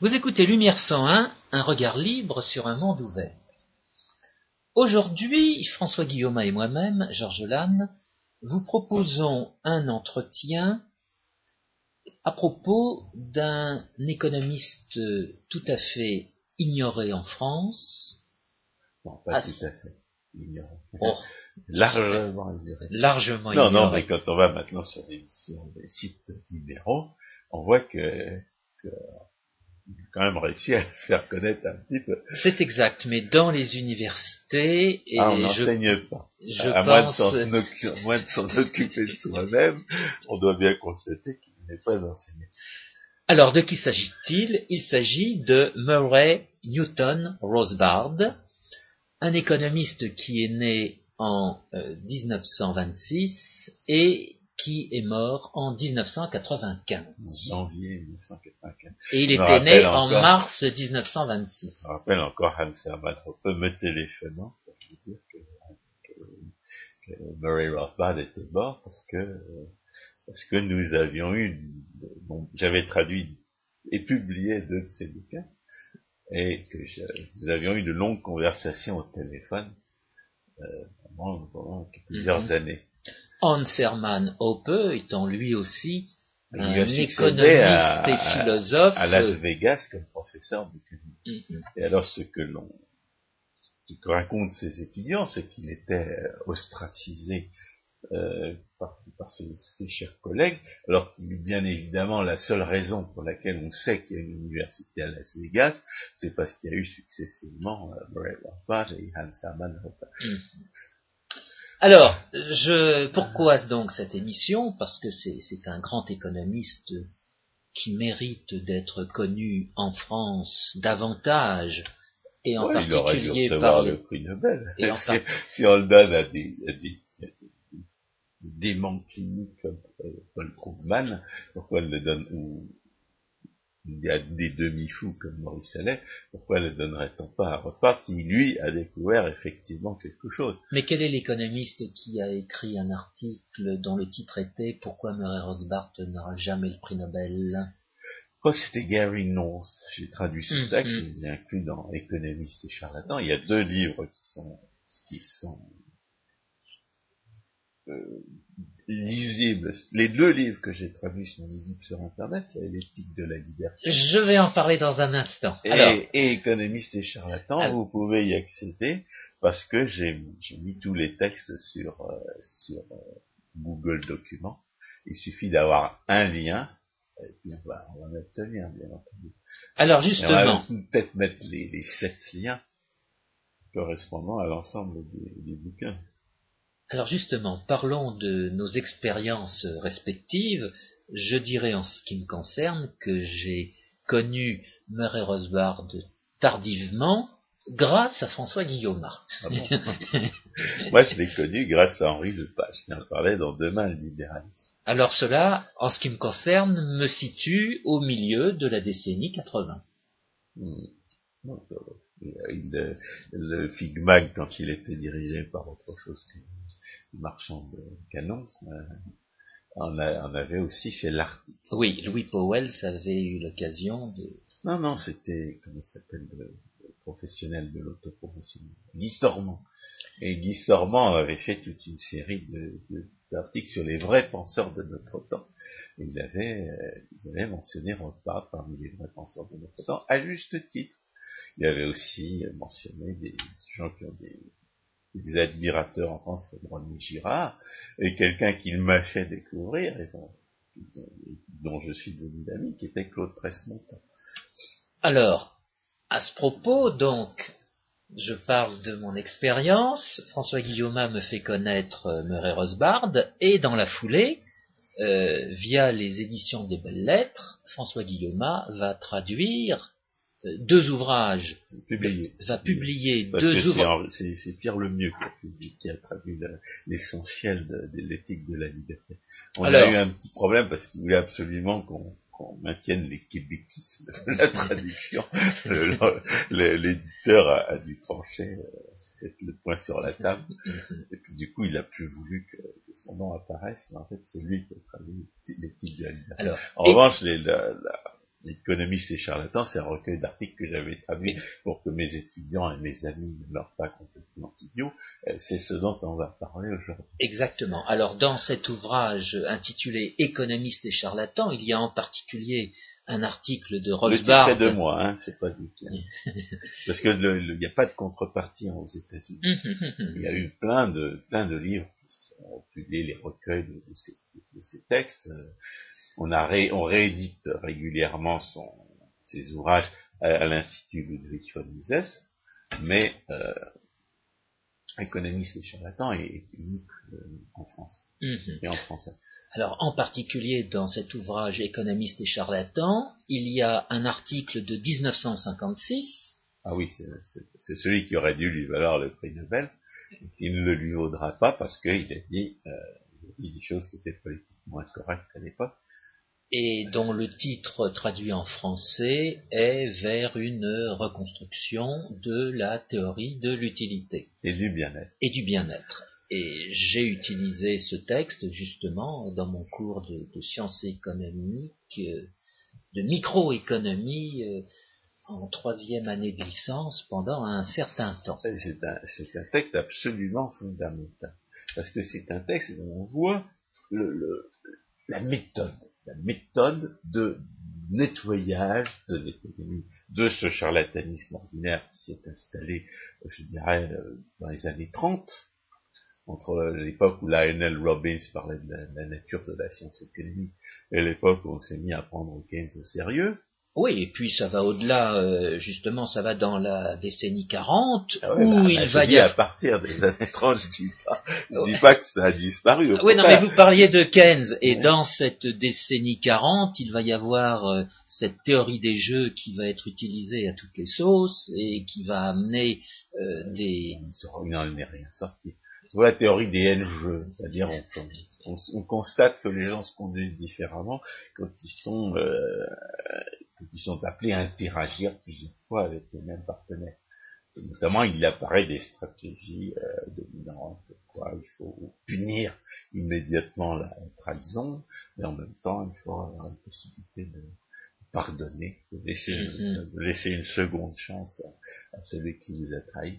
Vous écoutez Lumière 101, un regard libre sur un monde ouvert. Aujourd'hui, François Guillaume et moi-même, Georges Lannes, vous proposons un entretien à propos d'un économiste tout à fait ignoré en France. Non, pas tout à fait ignoré. Oh, largement ignoré. largement Non, ignoré. non, mais quand on va maintenant sur des, sur des sites libéraux, on voit que, quand même réussi à le faire connaître un petit peu. C'est exact, mais dans les universités, et ah, on n'enseigne pas. je à moins de pense... moins de s'en occuper soi-même, on doit bien constater qu'il n'est pas enseigné. Alors, de qui s'agit-il? Il s'agit de Murray Newton Rosebard, un économiste qui est né en euh, 1926 et qui est mort en 1995. Janvier 1995. Et il était né en mars 1926. Je me rappelle encore Hans Hermann me téléphonant pour me dire que, que, que Murray Rothbard était mort parce que parce que nous avions eu, bon, j'avais traduit et publié deux de ses bouquins et que je- nous avions eu de longues conversations au téléphone euh, pendant, pendant plusieurs Mhm. années. Hans Hermann Hoppe étant lui aussi Il un économiste à- et philosophe. à Las Vegas comme professeur d'économie. Mhm. Et alors ce que l'on que racontent ses étudiants, c'est qu'il était euh, ostracisé euh, par, par ses, ses chers collègues, alors que bien évidemment la seule raison pour laquelle on sait qu'il y a une université à Las Vegas, c'est parce qu'il y a eu successivement euh, et Hans Hermann Hoppe. Alors, je, pourquoi donc cette émission? Parce que c'est un grand économiste qui mérite d'être connu en France davantage, et en Ouais, particulier par le prix Nobel. et en si, si on le donne à des, à des, à des- démons cliniques comme euh, Paul Krugman, pourquoi elle le donne, ou à des demi-fous comme Maurice Allais, pourquoi le donnerait-on pas à Rothbard qui, lui, a découvert effectivement quelque chose? Mais quel est l'économiste qui a écrit un article dont le titre était Pourquoi Murray Rothbard n'aura jamais le prix Nobel Je crois que c'était Gary North. J'ai traduit ce Mhm. texte, je l'ai inclus dans Économiste et charlatan. Il y a deux livres qui sont, qui sont euh, lisibles. Les deux livres que j'ai traduits sont lisibles sur Internet. L'éthique de la liberté Je vais en parler dans un instant. et, Alors, et Économiste et charlatan. Alors- Vous pouvez y accéder parce que j'ai mis tous les textes sur, euh, sur euh, Google Documents. Il suffit d'avoir un lien. Et puis on va, on va mettre le lien, bien entendu. alors Et on justement, va peut-être mettre les, les sept liens correspondant à l'ensemble des, des bouquins. Alors justement, parlons de nos expériences respectives. Je dirais en ce qui me concerne que j'ai connu Murray Rosebard tardivement grâce à François Guillaume. Ah bon Moi, je l'ai connu grâce à Henri Lepage, qui en parlait dans Demain le libéralisme. Alors cela, en ce qui me concerne, me situe au milieu de la décennie 80. Hmm. Non, ça va. Il- il- le Figmag, quand il était dirigé par autre chose que marchand de canons, euh, a- en avait aussi fait l'article. Oui, Louis Powell avait eu l'occasion de... Non, non, c'était, comment il s'appelle, le, le professionnel de l'autoprofessionnel, Guy Sormand. Et Guy Sormand avait fait toute une série de, de- d'articles sur les vrais penseurs de notre temps. Et il avait, euh, il avait mentionné Rothbard parmi les vrais penseurs de notre temps, à juste titre. Il avait aussi mentionné des gens qui ont des, admirateurs en France comme René Girard, et quelqu'un qu'il m'a fait découvrir, dont, je suis devenu l'ami, qui était Claude Tresse-Montant. Alors, à ce propos, donc, je parle de mon expérience. François Guillaume me fait connaître euh, Murray Rosebard et dans la foulée, euh, via les éditions des Belles Lettres, François Guillaume va traduire deux ouvrages, publié. va publier Parce deux ouvrages. C'est Pierre Lemieux qui a, publié, qui a traduit l'essentiel de, de l'éthique de la liberté. On Alors- a eu un petit problème parce qu'il voulait absolument qu'on maintienne les québéquismes de la traduction. Le- le- L'éditeur a, a dû trancher, euh, le point sur la table. Et puis du coup, il a plus voulu que, que son nom apparaisse, mais en fait, c'est lui qui a traduit l'éthique de la liberté. Alors, En et- revanche, les, la- la- L'économiste et charlatan, c'est un recueil d'articles que j'avais traduit pour que mes étudiants et mes amis ne meurent pas complètement idiots. Euh, c'est ce dont on va parler aujourd'hui. Exactement. Alors, dans cet ouvrage intitulé Économiste et charlatan, il y a en particulier un article de Rosbard. Le titre est de moi, hein, c'est pas du tout. Parce que il n'y a pas de contrepartie aux États-Unis. il y a eu plein de plein de livres qui ont publié les recueils de, ces, de ces, textes. On, a ré, on réédite régulièrement son, ses ouvrages à, l'Institut Ludwig von Mises, mais euh, économiste et charlatan est, unique euh, en France mhm. et en français. Alors, en particulier dans cet ouvrage Économiste et charlatan, il y a un article de 1956. Ah oui, c'est celui qui aurait dû lui valoir le prix Nobel. Il ne le lui vaudra pas parce qu'il a dit, euh, il a dit des choses qui étaient politiquement incorrectes à l'époque et dont le titre traduit en français est vers une reconstruction de la théorie de l'utilité. Et du bien-être. Et du bien-être. Et j'ai utilisé ce texte justement dans mon cours de, sciences économiques, euh, de microéconomie euh, en troisième année de licence pendant un certain temps. C'est un, un, texte absolument fondamental. Parce que c'est un texte où on voit le, le, la méthode la méthode de nettoyage de l'économie, de ce charlatanisme ordinaire qui s'est installé, je dirais, euh, dans les années 30, entre l'époque où Lionel Robbins parlait de la, nature de la science économique et l'époque où on s'est mis à prendre Keynes au sérieux, oui, et puis ça va au-delà, euh, justement, ça va dans la décennie 40, ah où bah, il va y avoir... à partir des années 30, je dis pas, dis pas que ça a disparu. Oui, non, mais vous parliez de Keynes, et dans cette décennie 40, il va y avoir euh, cette théorie des jeux qui va être utilisée à toutes les sauces, et qui va amener euh, des... Il n'en est rien sorti. Voilà la théorie des N-jeux, c'est-à-dire on, on, constate que les gens se conduisent différemment quand ils sont euh, qui sont appelés à interagir plusieurs fois avec les mêmes partenaires. notamment, il apparaît des stratégies euh, dominantes, quoi. Il faut punir immédiatement la trahison, mais en même temps, il faut avoir la possibilité de pardonner, de laisser, mm-hmm. de laisser une seconde chance à, celui qui vous a trahi.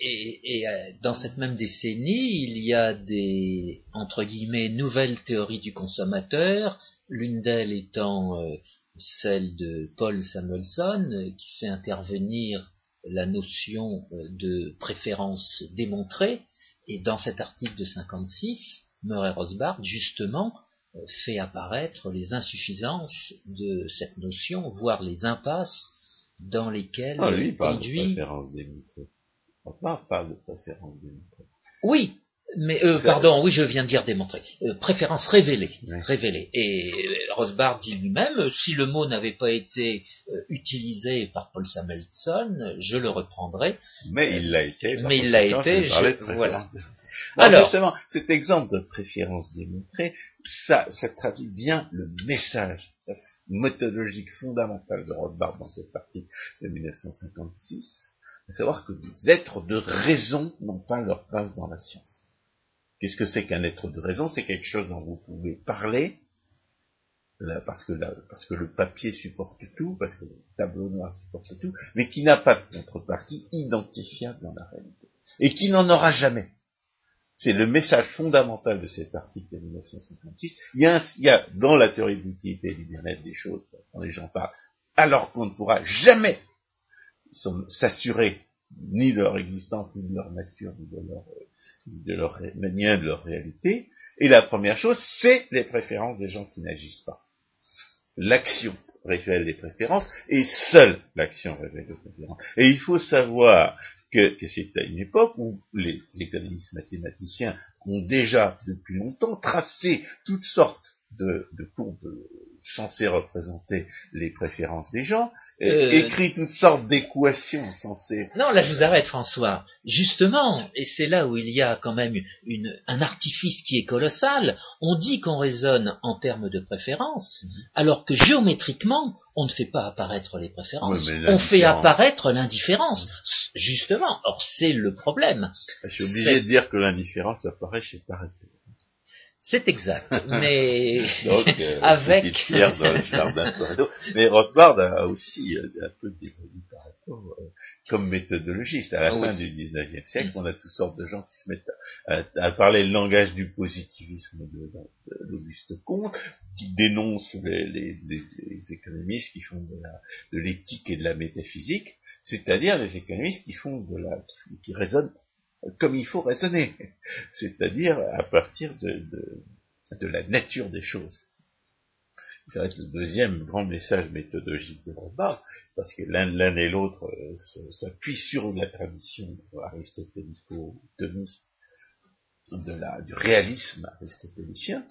Et, et, euh, dans cette même décennie, il y a des entre guillemets nouvelles théories du consommateur, l'une d'elles étant euh, celle de Paul Samuelson, euh, qui fait intervenir la notion euh, de préférence démontrée, et dans cet article de 56, Murray Rosbart, justement, euh, fait apparaître les insuffisances de cette notion, voire les impasses dans lesquelles ah, lui, il conduit. De préférence démontrée. Parle de préférence démontrée. Oui, mais euh, pardon, oui, je viens de dire démontrer. Euh, préférence révélée, révélée. Et euh, Rosbard dit lui-même, si le mot n'avait pas été utilisé par Paul Samuelson, je le reprendrais. Mais il l'a été. Mais il l'a été. voilà. Alors, justement, cet exemple de préférence démontrée, ça, ça traduit bien le message méthodologique fondamental de Rothbard dans cette partie de 1956, à savoir que les êtres de raison n'ont pas leur place dans la science. Qu'est-ce que c'est qu'un être de raison? C'est quelque chose dont vous pouvez parler, parce, que parce que le papier supporte tout, parce que le tableau noir supporte tout, mais qui n'a pas de contrepartie identifiable dans la réalité. Et qui n'en aura jamais. C'est le message fondamental de cet article de 1956. Il y a, il y a dans la théorie de l'utilité et du bien-être des choses, quand les gens parlent, alors qu'on ne pourra jamais s'assurer ni de leur existence, ni de leur nature, ni de leur euh, de leur manière de leur réalité. Et la première chose, c'est les préférences des gens qui n'agissent pas. L'action révèle les préférences, et seule l'action révèle les préférences. Et il faut savoir que, c'est à une époque où les économistes mathématiciens ont déjà depuis longtemps tracé toutes sortes de courbes censées représenter les préférences des gens, euh, écrit toutes sortes d'équations censées. Non, là je vous arrête François. Justement, et c'est là où il y a quand même une, un artifice qui est colossal, on dit qu'on raisonne en termes de préférences, mhm. alors que géométriquement, on ne fait pas apparaître les préférences, on fait apparaître l'indifférence. Justement, or c'est le problème. Je suis obligé de dire que l'indifférence apparaît chez Pareto. C'est exact, mais Donc, euh, Avec- petite pierre dans le jardin de Pareto. Mais Rothbard a aussi euh, un peu dévolu Pareto euh, comme méthodologiste. À la Ah fin du 19e siècle, on a toutes sortes de gens qui se mettent à, à parler le langage du positivisme de, d'Auguste Comte, qui dénoncent les, les- les- les économistes qui font de l'éthique et de la métaphysique, c'est-à-dire les économistes qui font de la, qui, qui raisonnent comme il faut raisonner, c'est-à-dire à partir de, la nature des choses. Ça va être le deuxième grand message méthodologique de Rothbard, parce que l'un et l'autre euh, s'appuient sur la tradition aristotélico-thomiste de la, du réalisme aristotélicien.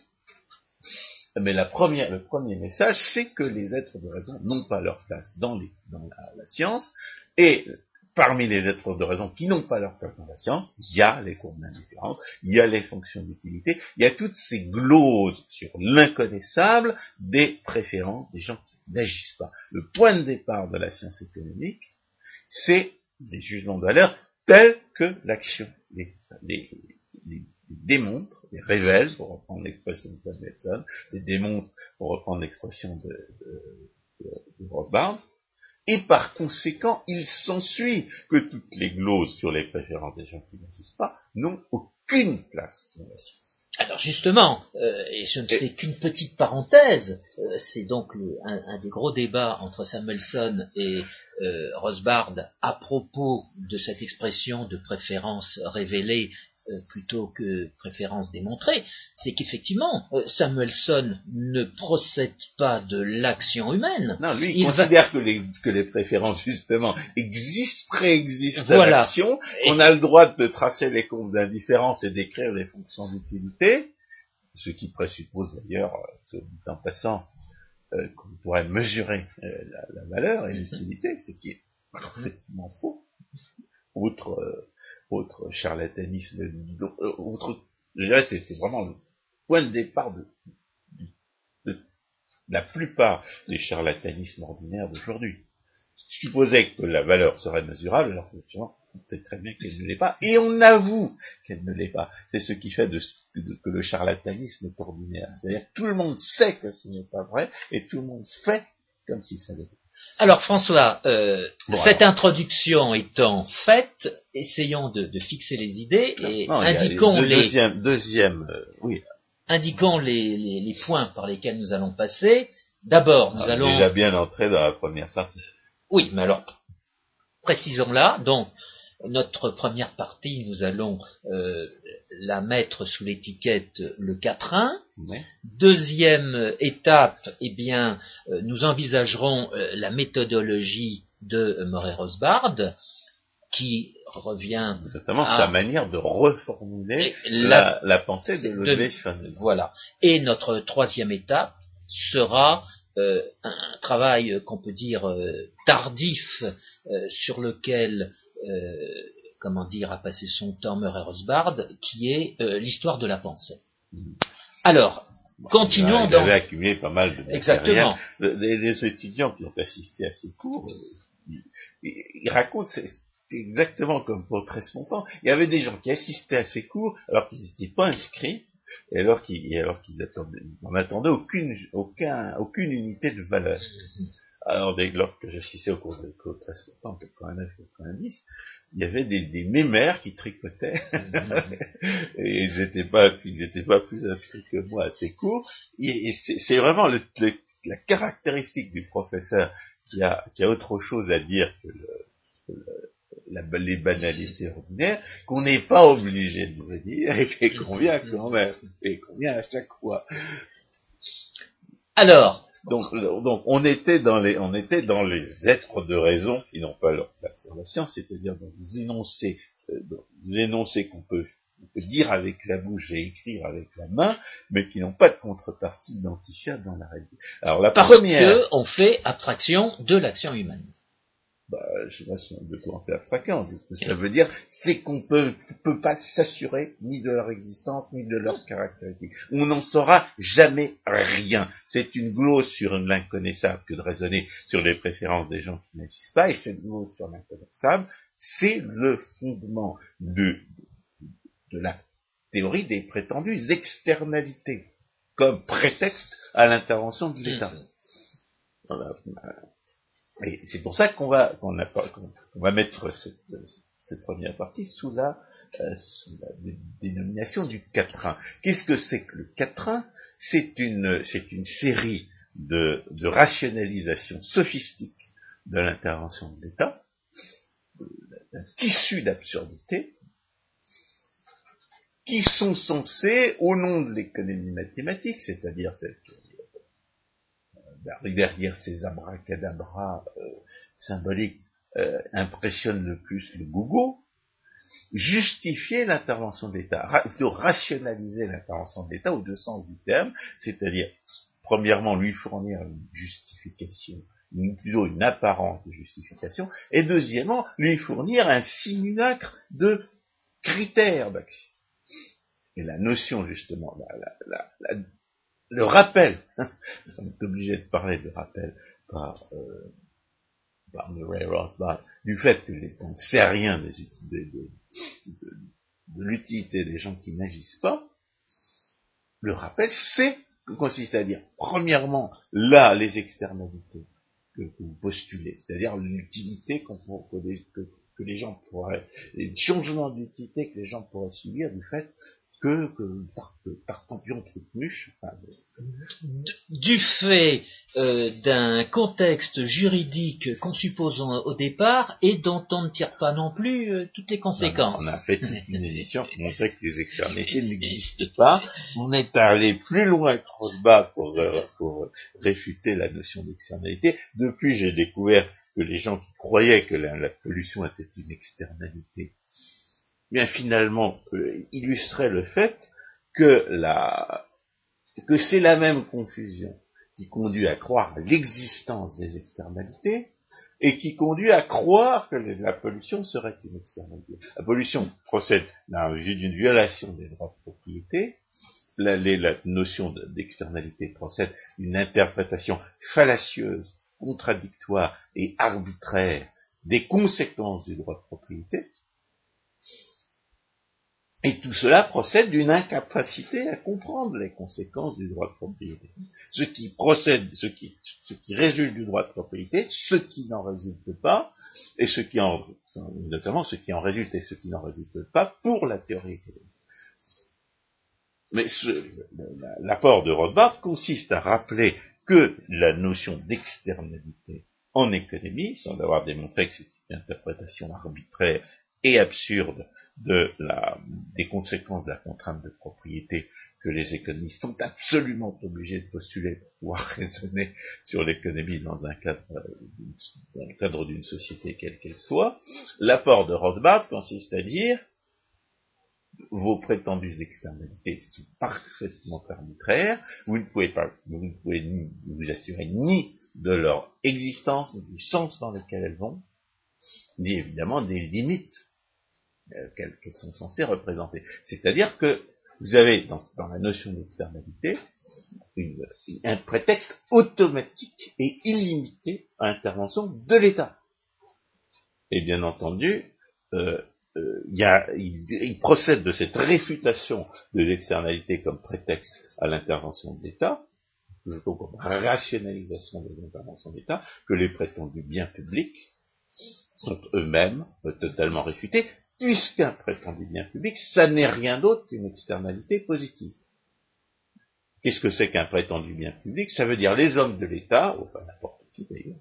Mais le premier message, c'est que les êtres de raison n'ont pas leur place dans la, la science, et parmi les êtres de raison qui n'ont pas leur place dans la science, il y a les courbes d'indifférence, il y a les fonctions d'utilité, il y a toutes ces gloses sur l'inconnaissable des préférences des gens qui n'agissent pas. Le point de départ de la science économique, c'est les jugements de valeur tels que l'action les, les, les- démontre, les révèle, pour reprendre l'expression de Paul Nelson, les démontre, pour reprendre l'expression de, de, et par conséquent, il s'ensuit que toutes les gloses sur les préférences des gens qui n'agissent pas n'ont aucune place dans la science. Alors justement, euh, et je ne fais qu'une petite parenthèse, euh, c'est donc un, des gros débats entre Samuelson et euh, Rosbard à propos de cette expression de préférence révélée plutôt que préférence démontrée, c'est qu'effectivement, euh, Samuelson ne procède pas de l'action humaine. Non, lui, il, Il va- considère que, les, que les préférences, justement, existent, préexistent à l'action. On a le droit de tracer les courbes d'indifférence et d'écrire les fonctions d'utilité, ce qui présuppose d'ailleurs, euh, ce dit en passant, euh, qu'on pourrait mesurer euh, la, la valeur et l'utilité, ce qui est complètement faux. Outre, euh, autre charlatanisme, euh, autre, je dirais, c'est vraiment le point de départ de, de- de la plupart des charlatanismes ordinaires d'aujourd'hui. Supposer que la valeur serait mesurable, alors que finalement, on sait très bien qu'elle ne l'est pas, et on avoue qu'elle ne l'est pas. C'est ce qui fait de, que le charlatanisme est ordinaire. C'est-à-dire tout le monde sait que ce n'est pas vrai, et tout le monde fait comme si ça l'était. Alors François, euh, Bon, cette alors. introduction étant faite, essayons de, de fixer les idées et Non, a indiquons les- les, Deuxième, deuxième euh, oui, indiquons les, les- les points par lesquels nous allons passer. D'abord, nous est allons... déjà bien entré dans la première partie. Oui, mais alors, précisons-la. Donc, notre première partie, nous allons euh, la mettre sous l'étiquette le quatrain. Mais, Deuxième étape, eh bien, euh, nous envisagerons euh, la méthodologie de euh, Murray Rosbard, qui revient notamment Ah. sa manière de reformuler la, la, la pensée de Ludwig. Voilà. Et notre troisième étape sera euh, un travail qu'on peut dire euh, tardif euh, sur lequel, comment dire, a passé son temps Rosbard, qui est euh, l'histoire de la pensée. Mhm. Alors, continuons il dans... avait accumulé pas mal de. Exactement. Le- Les, les étudiants qui ont assisté à ces cours, euh, ils, ils- ils racontent, c'est exactement comme pour très longtemps. Il y avait des gens qui assistaient à ces cours alors qu'ils n'étaient pas inscrits et alors qu'ils attendaient, ils n'en attendaient aucune, aucun, aucune unité de valeur. Alors, dès lors que j'assistais au cours de cours très longtemps, 89, 90, il y avait des, des mémères qui tricotaient et ils n'étaient pas, ils étaient pas plus inscrits que moi à ces cours. Et, et c'est vraiment le- le- la caractéristique du professeur qui a, qui a autre chose à dire que, le, le- la- les banalités ordinaires, qu'on n'est pas obligé de le dire et qu'on vient quand même, et qu'on vient à chaque fois. Alors, Donc, donc on était dans les, on était dans les êtres de raison qui n'ont pas leur place dans la science, c'est-à-dire dans des énoncés, euh, dans énoncés qu'on peut, on dire avec la bouche et écrire avec la main, mais qui n'ont pas de contrepartie identifiable dans la réalité. Alors la parce première, qu'on fait abstraction de l'action humaine. Bah, je sais pas si on peut commencer à fréquent. Ce que ça veut dire, c'est qu'on peut, peut pas s'assurer ni de leur existence, ni de leurs caractéristiques. On n'en saura jamais rien. C'est une glose sur l'inconnaissable que de raisonner sur les préférences des gens qui n'agissent pas, et cette glose sur l'inconnaissable, c'est le fondement de, de la théorie des prétendues externalités, comme prétexte à l'intervention de l'État. Mmh. Et c'est pour ça qu'on va, mettre cette, cette, première partie sous la, euh, sous la dénomination du quatrain. Qu'est-ce que c'est que le quatrain? C'est une, série de, de rationalisation sophistique de l'intervention de l'État, un tissu d'absurdité, qui sont censés, au nom de l'économie mathématique, c'est-à-dire qui derrière ces abracadabras euh, symboliques euh, impressionne le plus le gogo, justifier l'intervention de l'État, plutôt rationaliser l'intervention de l'État au deux sens du terme, c'est-à-dire premièrement lui fournir une justification, plutôt une apparente justification, et deuxièmement lui fournir un simulacre de critères d'action. Et la notion justement, le rappel, on est obligé de parler de rappel par, euh, par Murray Rothbard, du fait que on ne sait rien des, de, de, de l'utilité des gens qui n'agissent pas, le rappel, c'est que consiste à dire, premièrement, là, les externalités que, vous postulez, c'est-à-dire l'utilité que, que, les gens pourraient, les changements d'utilité que les gens pourraient subir du fait que, que Tartampion Trucmuche. Enfin, du fait euh, d'un contexte juridique qu'on suppose au départ et dont on ne tire pas non plus euh, toutes les conséquences. on a fait toute une édition qui montrait que les externalités n'existent pas. On est allé plus loin que bas pour, euh, pour réfuter la notion d'externalité. Depuis, j'ai découvert que les gens qui croyaient que la pollution était une externalité bien finalement euh, illustrait le fait que, la, que c'est la même confusion qui conduit à croire l'existence des externalités et qui conduit à croire que la pollution serait une externalité. La pollution procède d'une violation des droits de propriété, la, la notion d'externalité procède d'une interprétation fallacieuse, contradictoire et arbitraire des conséquences du droit de propriété, et tout cela procède d'une incapacité à comprendre les conséquences du droit de propriété. Ce qui procède, ce qui, résulte du droit de propriété, ce qui n'en résulte pas, et ce qui en, notamment ce qui en résulte et ce qui n'en résulte pas pour la théorie économique. Mais l'apport de Rothbard consiste à rappeler que la notion d'externalité en économie, sans avoir démontré que c'est une interprétation arbitraire et absurde des conséquences de la contrainte de propriété que les économistes sont absolument obligés de postuler pour pouvoir raisonner sur l'économie dans un cadre, dans le cadre d'une société quelle qu'elle soit. L'apport de Rothbard consiste à dire vos prétendues externalités sont parfaitement arbitraires, vous ne pouvez pas, vous ne pouvez ni, vous assurer ni de leur existence, ni du sens dans lequel elles vont, ni évidemment des limites euh, qu'elles sont censées représenter. C'est-à-dire que vous avez dans, la notion d'externalité un prétexte automatique et illimité à l'intervention de l'État. Et bien entendu, euh, euh, il, procède de cette réfutation des externalités comme prétexte à l'intervention de l'État, plutôt comme rationalisation des interventions de l'État, que les prétendus biens publics sont eux-mêmes totalement réfutés, puisqu'un prétendu bien public, ça n'est rien d'autre qu'une externalité positive. Qu'est-ce que c'est qu'un prétendu bien public? Ça veut dire les hommes de l'État, enfin n'importe qui d'ailleurs,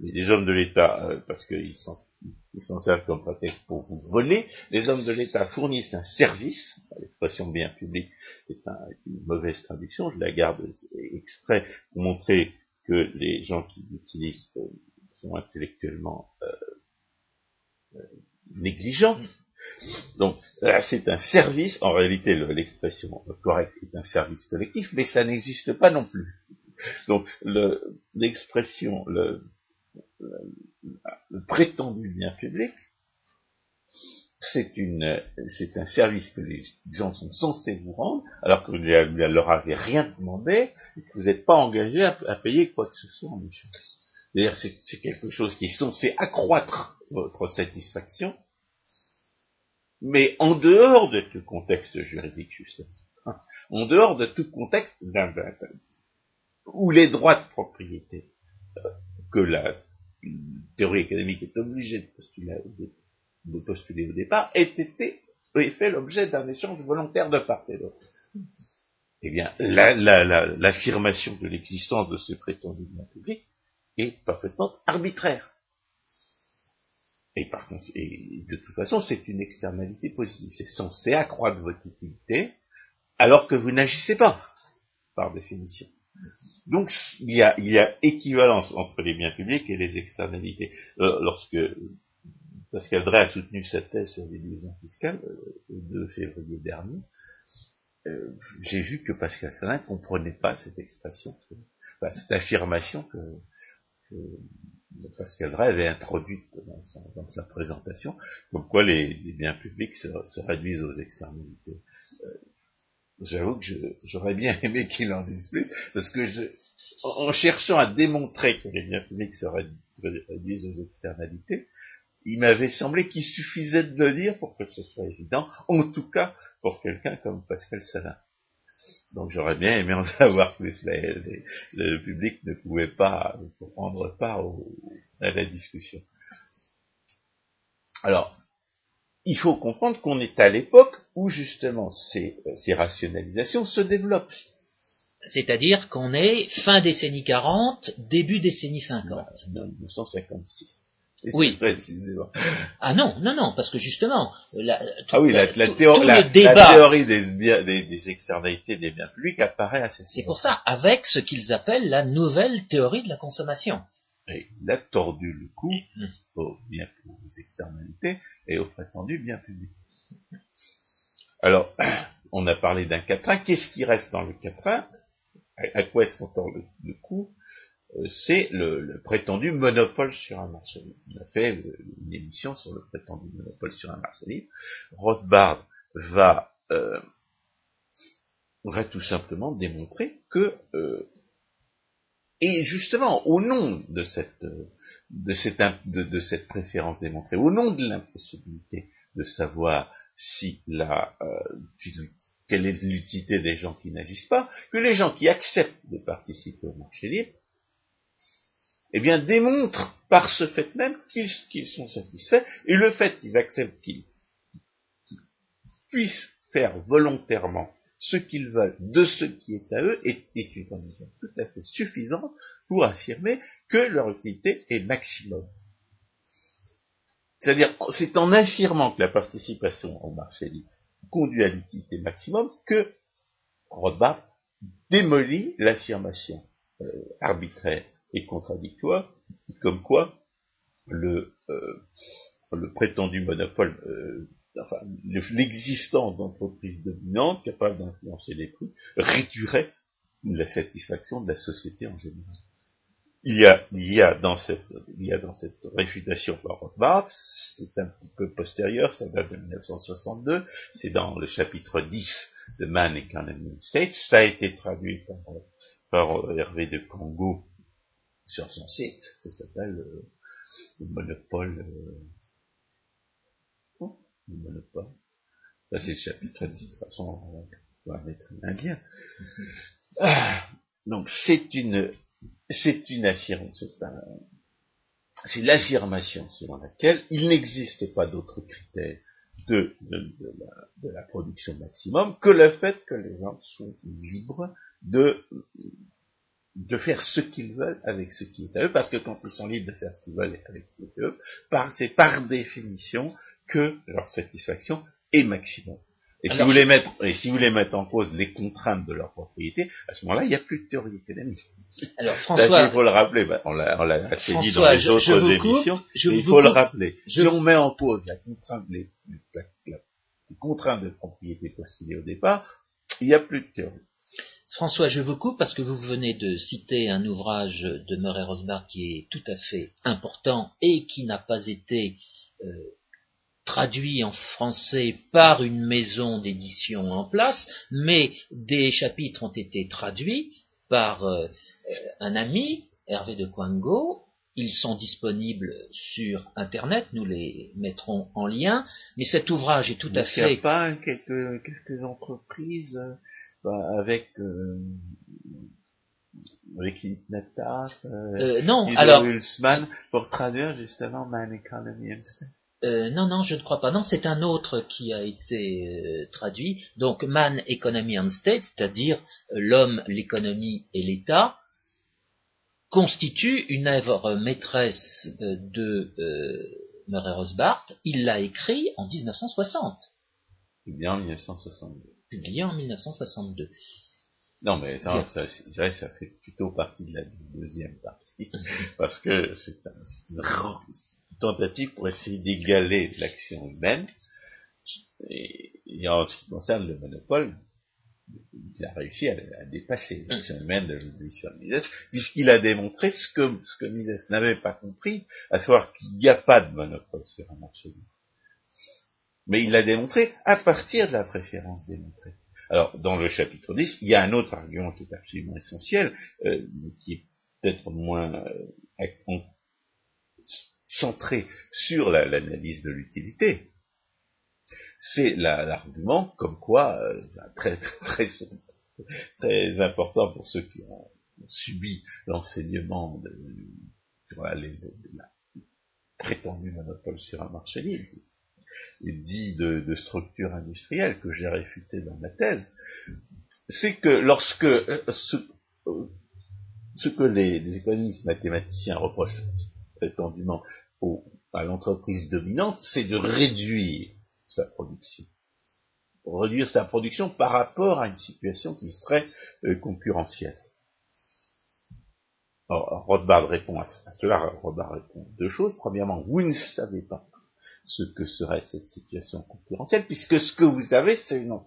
mais les hommes de l'État, euh, parce qu'ils s'en servent comme prétexte pour vous voler, les hommes de l'État fournissent un service, l'expression bien public est une mauvaise traduction, je la garde exprès pour montrer que les gens qui l'utilisent euh, sont intellectuellement euh, négligent. Donc c'est un service, en réalité l'expression correcte est un service collectif, mais ça n'existe pas non plus. Donc l'expression, le, prétendu bien public, c'est c'est un service que les gens sont censés vous rendre, alors que vous ne leur avez rien demandé et que vous n'êtes pas engagé à, payer quoi que ce soit en échange. C'est quelque chose qui est censé accroître votre satisfaction, mais en dehors de tout contexte juridique, justement. En dehors de tout contexte où les droits de propriété euh, que la théorie académique est obligée de postuler, de postuler au départ aient été et fait l'objet d'un échange volontaire de part et d'autre. Eh bien, l'affirmation la, la, de l'existence de ce prétendu bien public est parfaitement arbitraire. Et, par contre, et de toute façon, c'est une externalité positive. C'est censé accroître votre utilité, alors que vous n'agissez pas, par définition. Donc, il y, a, il y a équivalence entre les biens publics et les externalités. Euh, lorsque Pascal Drey a soutenu sa thèse sur l'illusion fiscale euh, le 2 février dernier, euh, j'ai vu que Pascal Salin comprenait pas cette expression, cette affirmation que, Pascal Drey avait introduite dans, sa présentation, comme quoi les, biens publics se, réduisent aux externalités. Euh, j'avoue que j'aurais bien aimé qu'il en dise plus, parce que en cherchant à démontrer que les biens publics se réduisent aux externalités, il m'avait semblé qu'il suffisait de le dire pour que ce soit évident, en tout cas pour quelqu'un comme Pascal Salin. Donc j'aurais bien aimé en savoir plus, mais le public ne pouvait pas prendre part à la discussion. Alors, il faut comprendre qu'on est à l'époque où justement ces, ces rationalisations se développent. C'est-à-dire qu'on est fin décennie 40, début décennie 50. 1956. Oui. Ah non, non, non, parce que justement, la, ah oui, la, théorie, la, théorie des, des, externalités des biens publics apparaît assez. C'est pour ça, avec ce qu'ils appellent la nouvelle théorie de la consommation. Et il a tordu le coup mm. aux biens aux externalités et aux prétendus biens publics. Alors, on a parlé d'un quatrain. Qu'est-ce qui reste dans le quatrain? À quoi est-ce qu'on tord le, le coup c'est le, prétendu monopole sur un marché libre. On a fait euh, une émission sur le prétendu monopole sur un marché libre. Rothbard va, euh, va tout simplement démontrer que, et justement, au nom de cette, de cette, de, cette préférence démontrée, au nom de l'impossibilité de savoir si la, quelle est l'utilité des gens qui n'agissent pas, que les gens qui acceptent de participer au marché libre eh bien, démontrent par ce fait même qu'ils sont satisfaits, et le fait qu'ils acceptent qu'ils puissent faire volontairement ce qu'ils veulent de ce qui est à eux est, une condition tout à fait suffisante pour affirmer que leur utilité est maximum. C'est-à-dire, c'est en affirmant que la participation au marché conduit à l'utilité maximum que Rothbard démolit l'affirmation euh, arbitraire et contradictoire, comme quoi le, euh, le prétendu monopole, euh, enfin, l'existence d'entreprises dominantes capables d'influencer les prix réduirait la satisfaction de la société en général. Il y a, il y a dans cette, il y a dans cette réfutation par Rothbard, c'est un petit peu postérieur, ça date de 1962, c'est dans le chapitre 10 de Man Economy States, ça a été traduit par, par Hervé de Congo sur son site, ça s'appelle euh, le monopole. Euh, le monopole. Ça c'est le chapitre de toute façon, on va mettre un indien. Ah, donc c'est une c'est une affirmation, c'est l'affirmation selon laquelle il n'existe pas d'autre critère de, de, la, production maximum que le fait que les gens sont libres de de faire ce qu'ils veulent avec ce qui est à eux, parce que quand ils sont libres de faire ce qu'ils veulent avec ce qui est à eux, c'est par définition que leur satisfaction est maximum. Et si, vous les mettre, et si vous voulez mettre en cause les contraintes de leur propriété, à ce moment-là, il n'y a plus de théorie économique. Alors, François. il faut le rappeler, ben, on l'a assez dit dans les autres émissions, il faut le rappeler. Si on met en cause la contrainte, les, les contraintes de propriété postulées au départ, il n'y a plus de théorie. François, je vous coupe parce que vous venez de citer un ouvrage de Murray Rosbach qui est tout à fait important et qui n'a pas été euh, traduit en français par une maison d'édition en place, mais des chapitres ont été traduits par euh, un ami, Hervé de Quango, Ils sont disponibles sur Internet, nous les mettrons en lien, mais cet ouvrage est tout à fait... Il n'y a pas quelques, quelques entreprises euh, bah, avec... Euh, avec Nata, euh, euh, alors pour traduire justement Man Economy and State. Euh, non, non, je ne crois pas. Non, c'est un autre qui a été euh, traduit. Donc, Man, Economy and State, c'est-à-dire euh, l'homme, l'économie et l'État, constitue une œuvre maîtresse de Murray Rothbard. Il l'a écrit en 1960. Publié en 1962. Publié en 1962. Non, mais ça, ça, ça fait plutôt partie de la deuxième partie, parce que c'est une tentative pour essayer d'égaler l'action humaine. Et, en ce qui concerne le monopole, il a réussi à, dépasser l'action humaine de l'évolution de Mises, puisqu'il a démontré ce que, ce que Mises n'avait pas compris, à savoir qu'il n'y a pas de monopole sur un marché libre. Mais il l'a démontré à partir de la préférence démontrée. Alors, dans le chapitre 10, il y a un autre argument qui est absolument essentiel, euh, qui est peut-être moins euh, centré sur l'analyse de l'utilité. C'est l'argument comme quoi, euh, très, très, très, important pour ceux qui ont, subi l'enseignement de, la, prétendu monopole sur un marché libre, dit de, structure industrielle que j'ai réfuté dans ma thèse, c'est que lorsque euh, euh, ce, que les, économistes mathématiciens reprochent prétendument à l'entreprise dominante, c'est de réduire sa production. Réduire sa production par rapport à une situation qui serait euh, concurrentielle. Rothbard répond à cela, Rothbard répond deux choses. Premièrement, vous ne savez pas ce que serait cette situation concurrentielle, puisque ce que vous avez, c'est un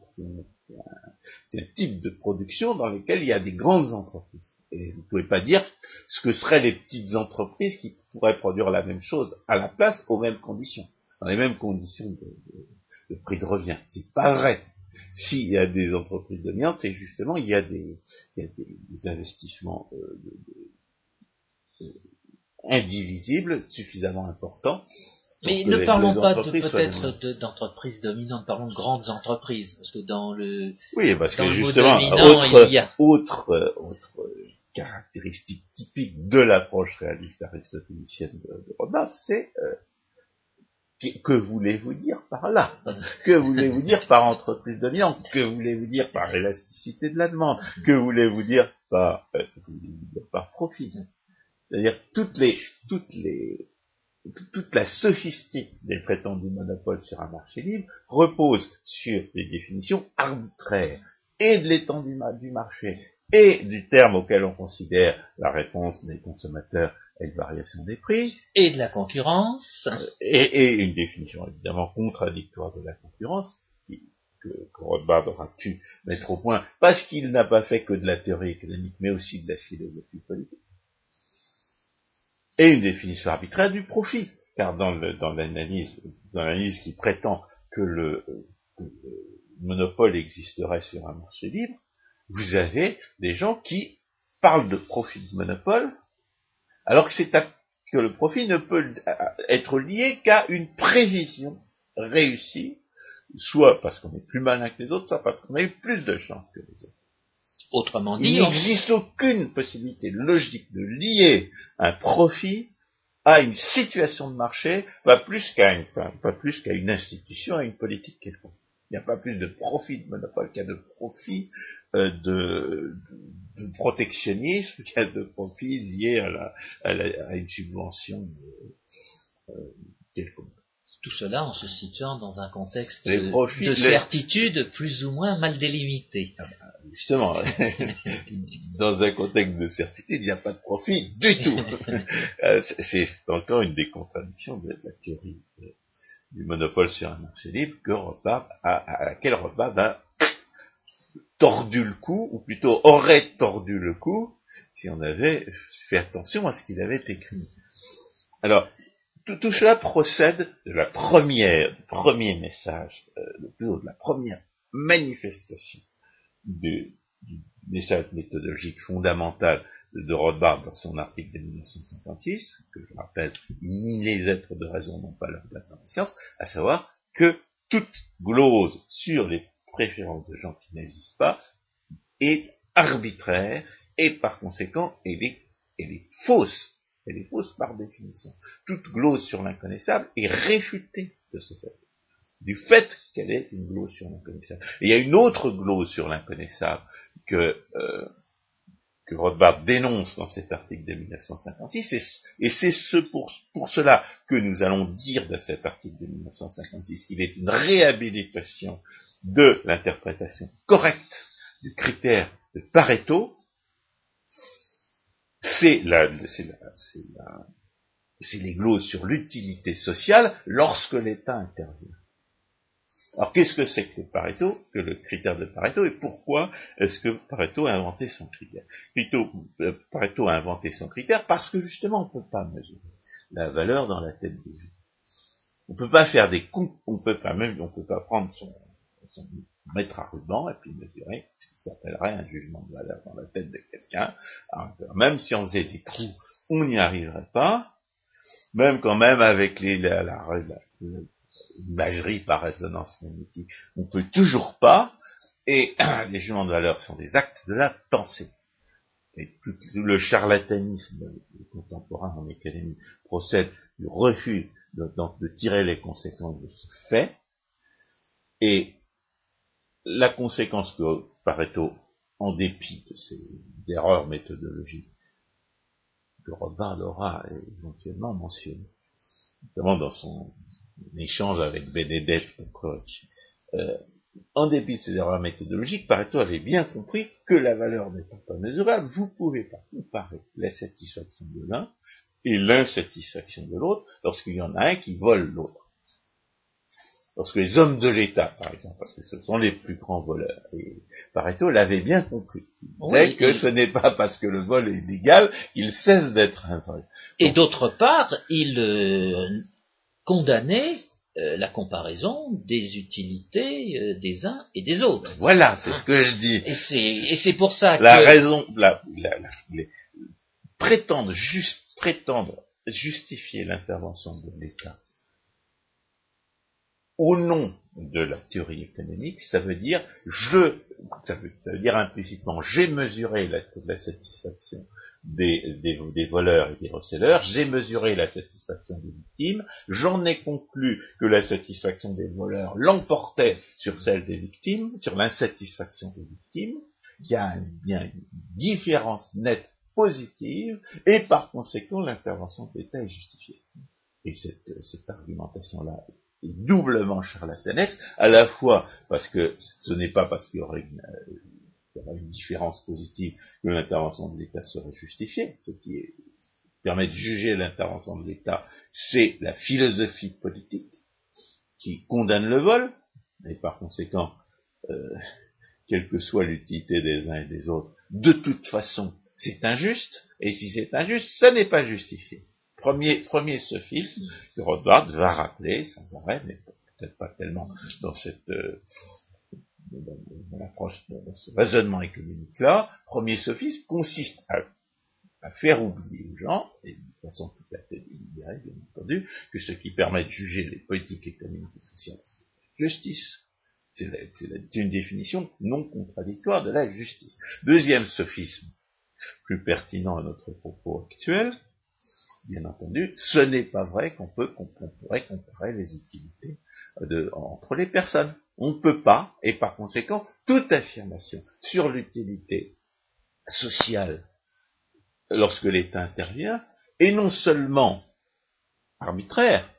type de production dans lequel il y a des grandes entreprises. Et vous ne pouvez pas dire ce que seraient les petites entreprises qui pourraient produire la même chose à la place aux mêmes conditions, dans les mêmes conditions de, prix de revient. C'est pas vrai. S'il y a des entreprises dominantes, c'est justement il y a des, investissements euh, indivisibles suffisamment importants mais ne parlons pas peut-être d'entreprises dominantes, parlons de grandes entreprises, parce que dans le oui, parce que justement, autre, il autre, euh, autre caractéristique typique de l'approche réaliste aristotélicienne de, de c'est euh, que voulez-vous dire par là? Que voulez-vous dire par entreprise dominante? Que voulez-vous dire par élasticité de la demande? Que voulez-vous dire par, euh, voulez-vous dire par profit? C'est-à-dire toutes les, toutes les, toute la sophistique des prétendus monopoles sur un marché libre repose sur des définitions arbitraires et de l'étendue du marché et du terme auquel on considère la réponse des consommateurs à une variation des prix. Et de la concurrence. Euh, et, une définition évidemment contradictoire de la concurrence, qui, que, que Rothbard aura pu mettre au point, parce qu'il n'a pas fait que de la théorie économique, mais aussi de la philosophie politique et une définition arbitraire du profit. Car dans, l'analyse, dans l'analyse qui prétend que le, monopole existerait sur un marché libre, vous avez des gens qui parlent de profit de monopole, alors que c'est que le profit ne peut être lié qu'à une prévision réussie, soit parce qu'on est plus malin que les autres, soit parce qu'on a eu plus de chance que les autres. Autrement dit, il n'existe aucune possibilité logique de lier un profit à une situation de marché, pas plus qu'à une, pas plus qu'à une institution, à une politique quelconque. Il n'y a pas plus de profit de monopole qu'il y a de profit euh, de, de, protectionnisme, qu'il y a de profit lié à, la, à, la, à une subvention euh, quelconque. Tout cela en se situant dans un contexte de certitude plus ou moins mal délimité. Justement, dans un contexte de certitude, il n'y a pas de profit du tout. Euh, c'est encore une des contradictions de la théorie du monopole sur un marché libre que Rothbard à laquelle Rothbard a tordu le cou, ou plutôt aurait tordu le cou, si on avait fait attention à ce qu'il avait écrit. Alors, tout, cela procède de la première, premier message, euh, de la première manifestation du, message méthodologique fondamental de Rothbard dans son article de 1956, que je rappelle, ni les êtres de raison n'ont pas leur place dans la science, à savoir que toute glose sur les préférences de gens qui n'existent pas est arbitraire et par conséquent elle est fausse. Elle est fausse par définition. Toute glose sur l'inconnaissable est réfutée de ce fait du fait qu'elle est une glose sur l'inconnaissable. Et il y a une autre glose sur l'inconnaissable que, euh, que Rothbard dénonce dans cet article de 1956, et c'est ce pour, pour cela que nous allons dire de cet article de 1956 qu'il est une réhabilitation de l'interprétation correcte du critère de Pareto, c'est la, c'est la, c'est la, c'est les gloses sur l'utilité sociale lorsque l'État intervient. Alors qu'est-ce que c'est que Pareto, que le critère de Pareto, et pourquoi est-ce que Pareto a inventé son critère? Euh, Pareto a inventé son critère parce que justement on ne peut pas mesurer la valeur dans la tête des gens. On ne peut pas faire des comptes, on peut pas même, on peut pas prendre son, son mettre à ruban et puis mesurer ce qui s'appellerait un jugement de valeur dans la tête de quelqu'un. Même si on faisait des trous, on n'y arriverait pas. Même quand même avec la, la, la imagerie par résonance magnétique, on peut toujours pas, et les jugements de valeur sont des actes de la pensée. Et tout, le charlatanisme contemporain en économie procède du refus de, de, tirer les conséquences de ce fait, et la conséquence que Pareto, en dépit de ces erreurs méthodologiques, que Rothbard aura éventuellement mentionné, notamment dans son échange avec Benedetto Croce. Euh, en dépit de ces erreurs méthodologiques, Pareto avait bien compris que la valeur n'étant pas mesurable, vous pouvez pas comparer la satisfaction de l'un et l'insatisfaction de l'autre lorsqu'il y en a un qui vole l'autre. Lorsque les hommes de l'État, par exemple, parce que ce sont les plus grands voleurs, et Pareto l'avait bien compris. Il disait que ce n'est pas parce que le vol est illégal qu'il cesse d'être un vol. Et d'autre part, il euh, condamner euh, la comparaison des utilités euh, des uns et des autres. Voilà, c'est ce que je dis. Et c'est pour ça que... La raison, la, les, prétendre, juste, prétendre justifier l'intervention de l'État au nom de la théorie économique, ça veut dire je, ça veut, dire implicitement j'ai mesuré la, satisfaction des, des, voleurs et des receleurs, j'ai mesuré la satisfaction des victimes, j'en ai conclu que la satisfaction des voleurs l'emportait sur celle des victimes, sur l'insatisfaction des victimes, qu'il y a une différence nette positive, et par conséquent l'intervention de l'État est justifiée. Et cette, cette argumentation-là doublement charlatanesque, à la fois parce que ce n'est pas parce qu'il y aurait une, euh, une différence positive que l'intervention de l'État serait justifiée, ce qui permet de juger l'intervention de l'État, c'est la philosophie politique qui condamne le vol, et par conséquent, euh, quelle que soit l'utilité des uns et des autres, de toute façon, c'est injuste, et si c'est injuste, ça n'est pas justifié. Premier, sophisme que Rothbard va rappeler sans arrêt, mais peut-être pas tellement dans cette euh, l'approche de, ce raisonnement économique-là. Premier sophisme consiste à, à, faire oublier aux gens, et de façon tout à fait délibérée, bien entendu, que ce qui permet de juger les politiques économiques et sociales, c'est la justice. C'est une définition non contradictoire de la justice. Deuxième sophisme, plus pertinent à notre propos actuel, bien entendu, ce n'est pas vrai qu'on peut pourrait comparer les utilités de, entre les personnes. On ne peut pas, et par conséquent, toute affirmation sur l'utilité sociale lorsque l'État intervient est non seulement arbitraire,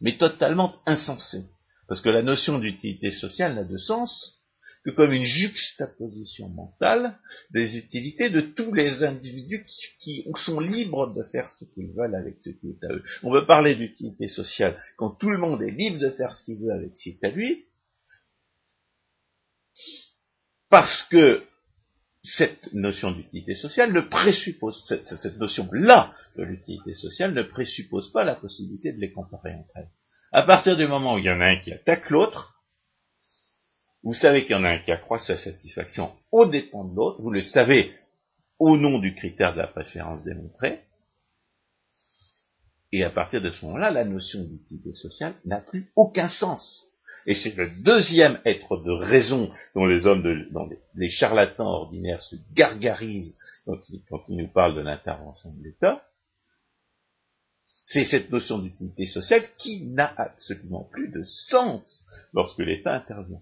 mais totalement insensée. Parce que la notion d'utilité sociale n'a de sens que comme une juxtaposition mentale des utilités de tous les individus qui, sont libres de faire ce qu'ils veulent avec ce qui est à eux. On veut parler d'utilité sociale quand tout le monde est libre de faire ce qu'il veut avec ce qui est à lui, parce que cette notion d'utilité sociale ne présuppose, cette, cette notion-là de l'utilité sociale ne présuppose pas la possibilité de les comparer entre elles. À partir du moment où il y en a un qui attaque l'autre, vous savez qu'il y en a un qui accroît sa satisfaction au dépend de l'autre, vous le savez au nom du critère de la préférence démontrée. Et à partir de ce moment-là, la notion d'utilité sociale n'a plus aucun sens. Et c'est le deuxième être de raison dont les hommes, les, charlatans ordinaires se gargarisent quand ils, nous parlent de l'intervention de l'État. C'est cette notion d'utilité sociale qui n'a absolument plus de sens lorsque l'État intervient.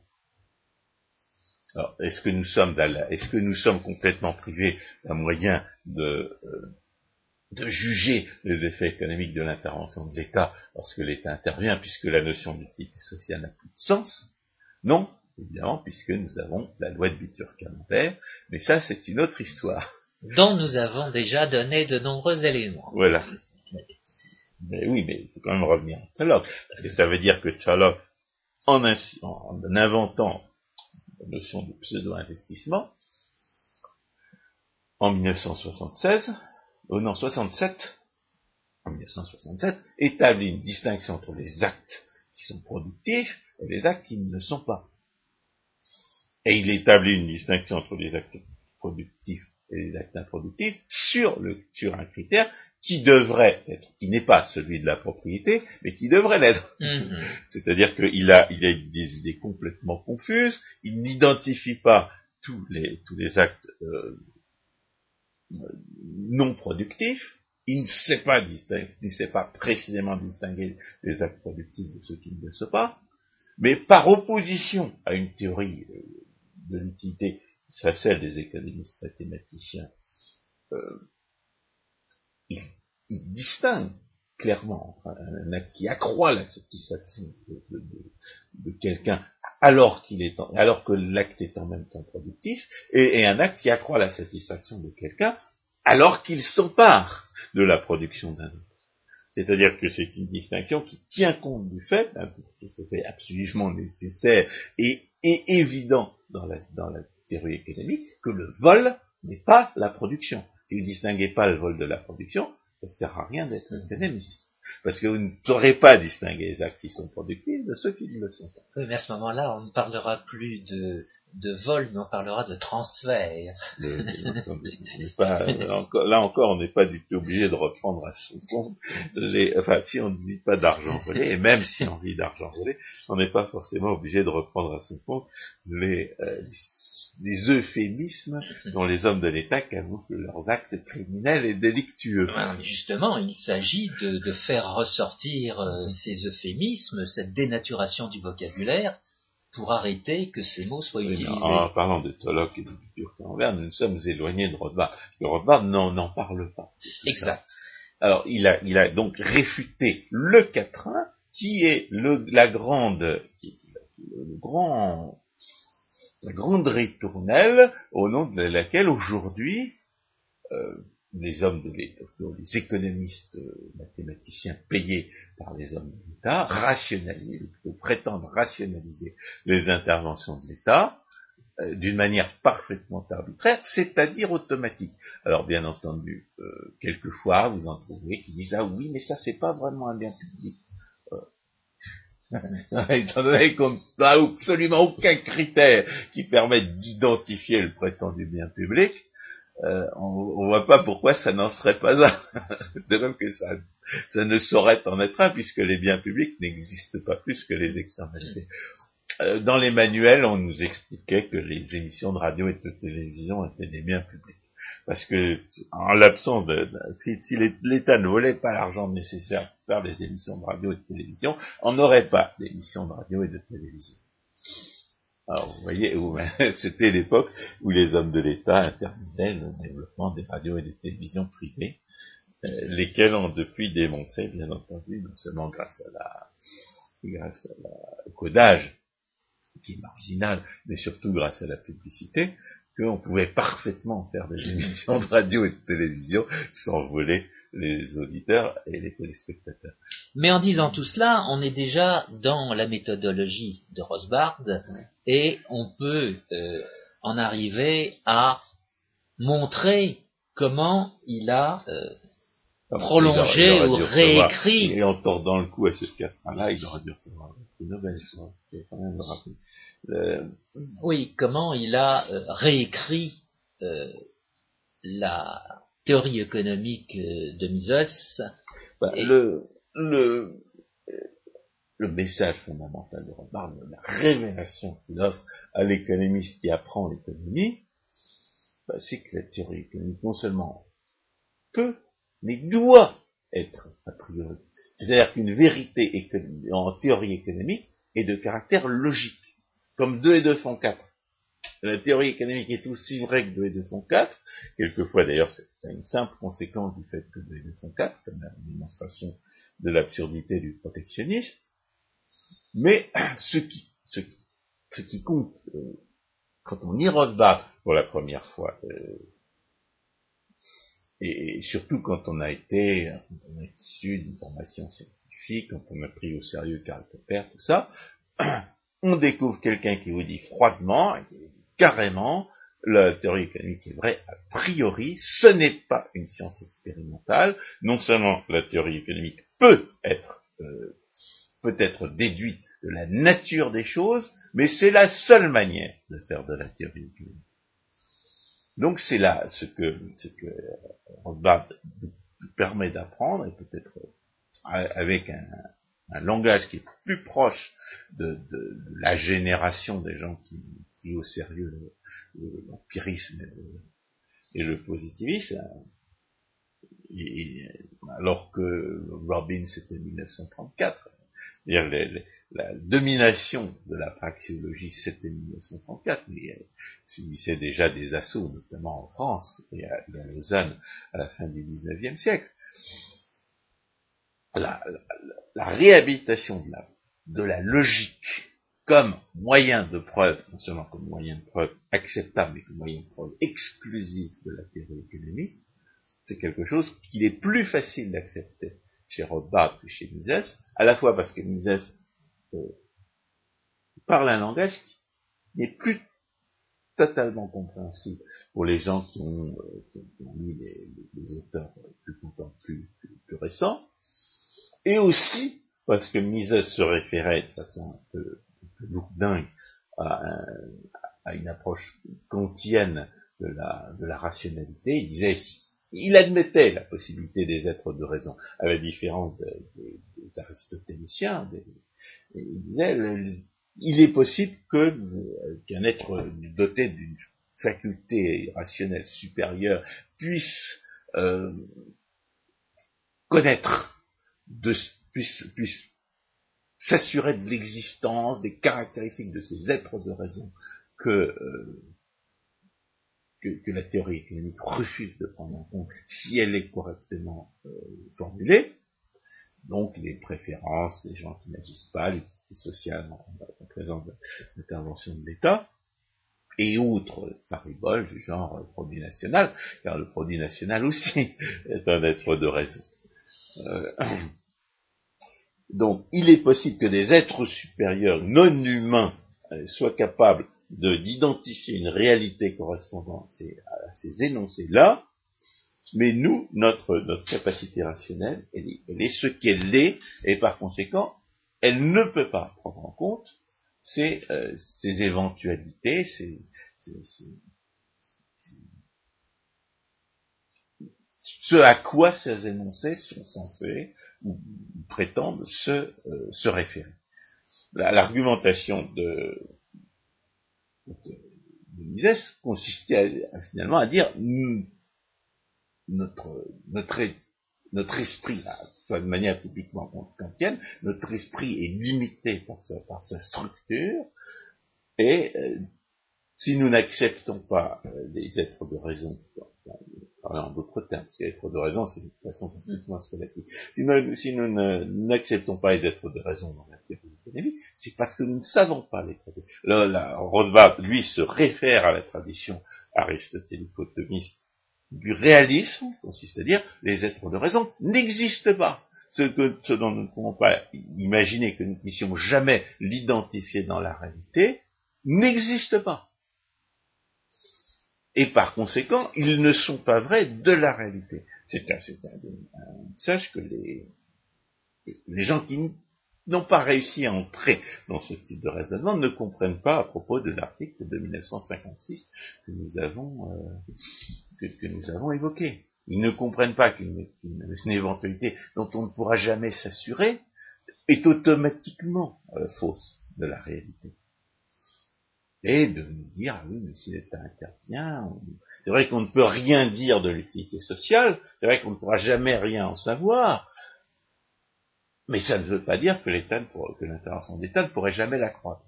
Alors, est-ce que nous sommes, est-ce que nous sommes complètement privés d'un moyen de, euh, de juger les effets économiques de l'intervention de l'État lorsque l'État intervient, puisque la notion d'utilité sociale n'a plus de sens? Non, évidemment, puisque nous avons la loi de Bitur-Camembert, mais ça c'est une autre histoire. Dont nous avons déjà donné de nombreux éléments. Voilà. Mais oui, mais il faut quand même revenir à Tchalok, parce que ça veut dire que Tchalok, en, en inventant la notion de pseudo-investissement, en 1976, au non 67, en 1967, établit une distinction entre les actes qui sont productifs et les actes qui ne le sont pas. Et il établit une distinction entre les actes productifs et les actes improductifs sur, sur un critère qui devrait être, qui n'est pas celui de la propriété, mais qui devrait l'être. Mm-hmm. C'est-à-dire qu'il a, il a des idées complètement confuses, il n'identifie pas tous les, tous les actes euh, non productif, il ne sait pas distinguer, il ne sait pas précisément distinguer les actes productifs de ceux qui ne le sont pas, mais par opposition à une théorie euh, de l'utilité, c'est celle des économistes mathématiciens, euh, il, distingue clairement un acte qui accroît la satisfaction de, quelqu'un alors qu'il est que l'acte est en même temps productif, et, un acte qui accroît la satisfaction de quelqu'un alors qu'il s'empare de la production d'un autre. C'est-à-dire que c'est une distinction qui tient compte du fait, hein, que c'est absolument nécessaire et, évident dans la théorie économique, que le vol n'est pas la production. Si vous ne distinguez pas le vol de la production, ça ne sert à rien d'être économiste. Parce que vous ne saurez pas distinguer les actes qui sont productifs de ceux qui ne le sont pas. Oui, mais à ce moment-là, on ne parlera plus de, de vol, mais on parlera de transfert. là encore, on n'est pas du tout obligé de reprendre à son compte les, enfin, si on ne vit pas d'argent volé, et même si on vit d'argent volé, on n'est pas forcément obligé de reprendre à son compte les, euh, les euphémismes dont les hommes de l'État camouflent leurs actes criminels et délictueux. justement, il s'agit de, de, faire ressortir euh, ces euphémismes, cette dénaturation du vocabulaire, pour arrêter que ces mots soient utilisés. En parlant de Tolok et de Durkheim, nous nous sommes éloignés de Rothbard. Le Rothbard n'en parle pas. Exact. Alors, il a, il a donc réfuté le quatrain, qui est le, la grande, qui, le grand, la grande ritournelle au nom de laquelle aujourd'hui euh, les hommes de l'État, les économistes euh, mathématiciens payés par les hommes de l'État, rationalisent, ou plutôt prétendent rationaliser les interventions de l'État euh, d'une manière parfaitement arbitraire, c'est-à-dire automatique. Alors bien entendu, euh, quelquefois vous en trouvez qui disent ah oui, mais ça c'est pas vraiment un bien public. Étant donné qu'on n'a absolument aucun critère qui permette d'identifier le prétendu bien public, euh, on, ne voit pas pourquoi ça n'en serait pas un. de même que ça, ça ne saurait en être un, puisque les biens publics n'existent pas plus que les externalités. Euh, dans les manuels, on nous expliquait que les émissions de radio et de télévision étaient des biens publics. Parce que, en l'absence de, si, si l'État ne volait pas l'argent nécessaire pour faire des émissions de radio et de télévision, on n'aurait pas d'émissions de radio et de télévision. Alors, vous voyez, c'était l'époque où les hommes de l'État interdisaient le développement des radios et des télévisions privées, euh, lesquelles ont depuis démontré, bien entendu, non seulement grâce à la, grâce à la, codage, qui est marginal, mais surtout grâce à la publicité, qu'on pouvait parfaitement faire des émissions de radio et de télévision sans voler les auditeurs et les téléspectateurs. Mais en disant tout cela, on est déjà dans la méthodologie de Rosbard et on peut euh, en arriver à montrer comment il a euh, prolongé ou réécrit. Et en tordant le cou à ce cas-là, il aurait dû recevoir une Nobel, rappeler. Oui, comment il a euh, réécrit la théorie économique de Mises. Bah, le, le, le message fondamental de Rothbard, la révélation qu'il offre à l'économiste qui apprend l'économie, bah, c'est que la théorie économique non seulement peut, mais doit être a priori. C'est-à-dire qu'une vérité en théorie économique est de caractère logique, comme 2 et 2 font 4. La théorie économique est aussi vraie que 2 et 2 font 4, quelquefois d'ailleurs c'est une simple conséquence du fait que 2 et 2 font 4, comme la démonstration de l'absurdité du protectionnisme, mais ce qui, compte euh, quand on lit Rothbard pour la première fois, euh, et, surtout quand on a été, on a issu d'une formation scientifique, quand on a pris au sérieux Karl Popper, tout ça, on découvre quelqu'un qui vous dit froidement, carrément, la théorie économique est vraie a priori, ce n'est pas une science expérimentale, non seulement la théorie économique peut être, euh, peut être déduite de la nature des choses, mais c'est la seule manière de faire de la théorie économique. Donc c'est là ce que, ce que Rothbard permet d'apprendre, et peut-être avec un, langage qui est plus proche de, la génération des gens qui au sérieux l'empirisme et, le positivisme, alors que Robin c'était 1934, la domination de la praxéologie, c'était 1934, mais elle subissait déjà des assauts, notamment en France et à, Lausanne à la fin du XIXe siècle. La, réhabilitation de la, logique comme moyen de preuve, non seulement comme moyen de preuve acceptable, mais comme moyen de preuve exclusif de la théorie économique, c'est quelque chose qu'il est plus facile d'accepter chez Rothbard que chez Mises, à la fois parce que Mises euh, parle un langage qui n'est plus totalement compréhensible pour les gens qui ont, euh, lu les, auteurs plus plus, plus, récents, et aussi parce que Mises se référait de façon un peu, lourdingue à, une approche kantienne de la, rationalité. Il disait il admettait la possibilité des êtres de raison, à la différence des, aristotéliciens. il disait, il est possible qu'un être doté d'une faculté rationnelle supérieure puisse euh, connaître, puisse, puisse s'assurer de l'existence, des caractéristiques de ces êtres de raison que euh, la théorie économique refuse de prendre en compte si elle est correctement euh, formulée. Donc les préférences des gens qui n'agissent pas, l'utilité sociale en, présence de l'intervention de l'État, et outre fariboles du genre euh, produit national, car le produit national aussi est un être de raison. Euh, donc il est possible que des êtres supérieurs non humains soient capables d'identifier une réalité correspondant à ces énoncés-là, mais nous, notre, notre capacité rationnelle, elle est, ce qu'elle est, et par conséquent, elle ne peut pas prendre en compte ces, euh, ces éventualités, ces, ce à quoi ces énoncés sont censés ou prétendent se, euh, se référer. L'argumentation de, de Mises consistait finalement à dire notre, notre, notre esprit, de manière typiquement kantienne, notre esprit est limité par sa, par sa structure, et euh, si nous n'acceptons pas euh, les êtres de raison, en d'autres termes, parce que l'être de raison, c'est de toute façon complètement scolastique. Si nous, n'acceptons pas les êtres de raison dans la théorie économique, c'est parce que nous ne savons pas les traiter. Là, Rothbard, lui, se réfère à la tradition aristotélico-thomiste du réalisme, consiste à dire les êtres de raison n'existent pas. Ce, que, ce dont nous ne pouvons pas imaginer que nous ne puissions jamais l'identifier dans la réalité, n'existe pas et par conséquent, ils ne sont pas vrais de la réalité. C'est un, un, message que les, les gens qui n'ont pas réussi à entrer dans ce type de raisonnement ne comprennent pas à propos de l'article de 1956 que nous avons, euh, que, nous avons évoqué. Ils ne comprennent pas qu'une éventualité dont on ne pourra jamais s'assurer est automatiquement euh, fausse de la réalité. Et de nous dire, ah oui, mais si l'État intervient, c'est vrai qu'on ne peut rien dire de l'utilité sociale, c'est vrai qu'on ne pourra jamais rien en savoir, mais ça ne veut pas dire que l'État, que l'intervention de l'État ne pourrait jamais l'accroître.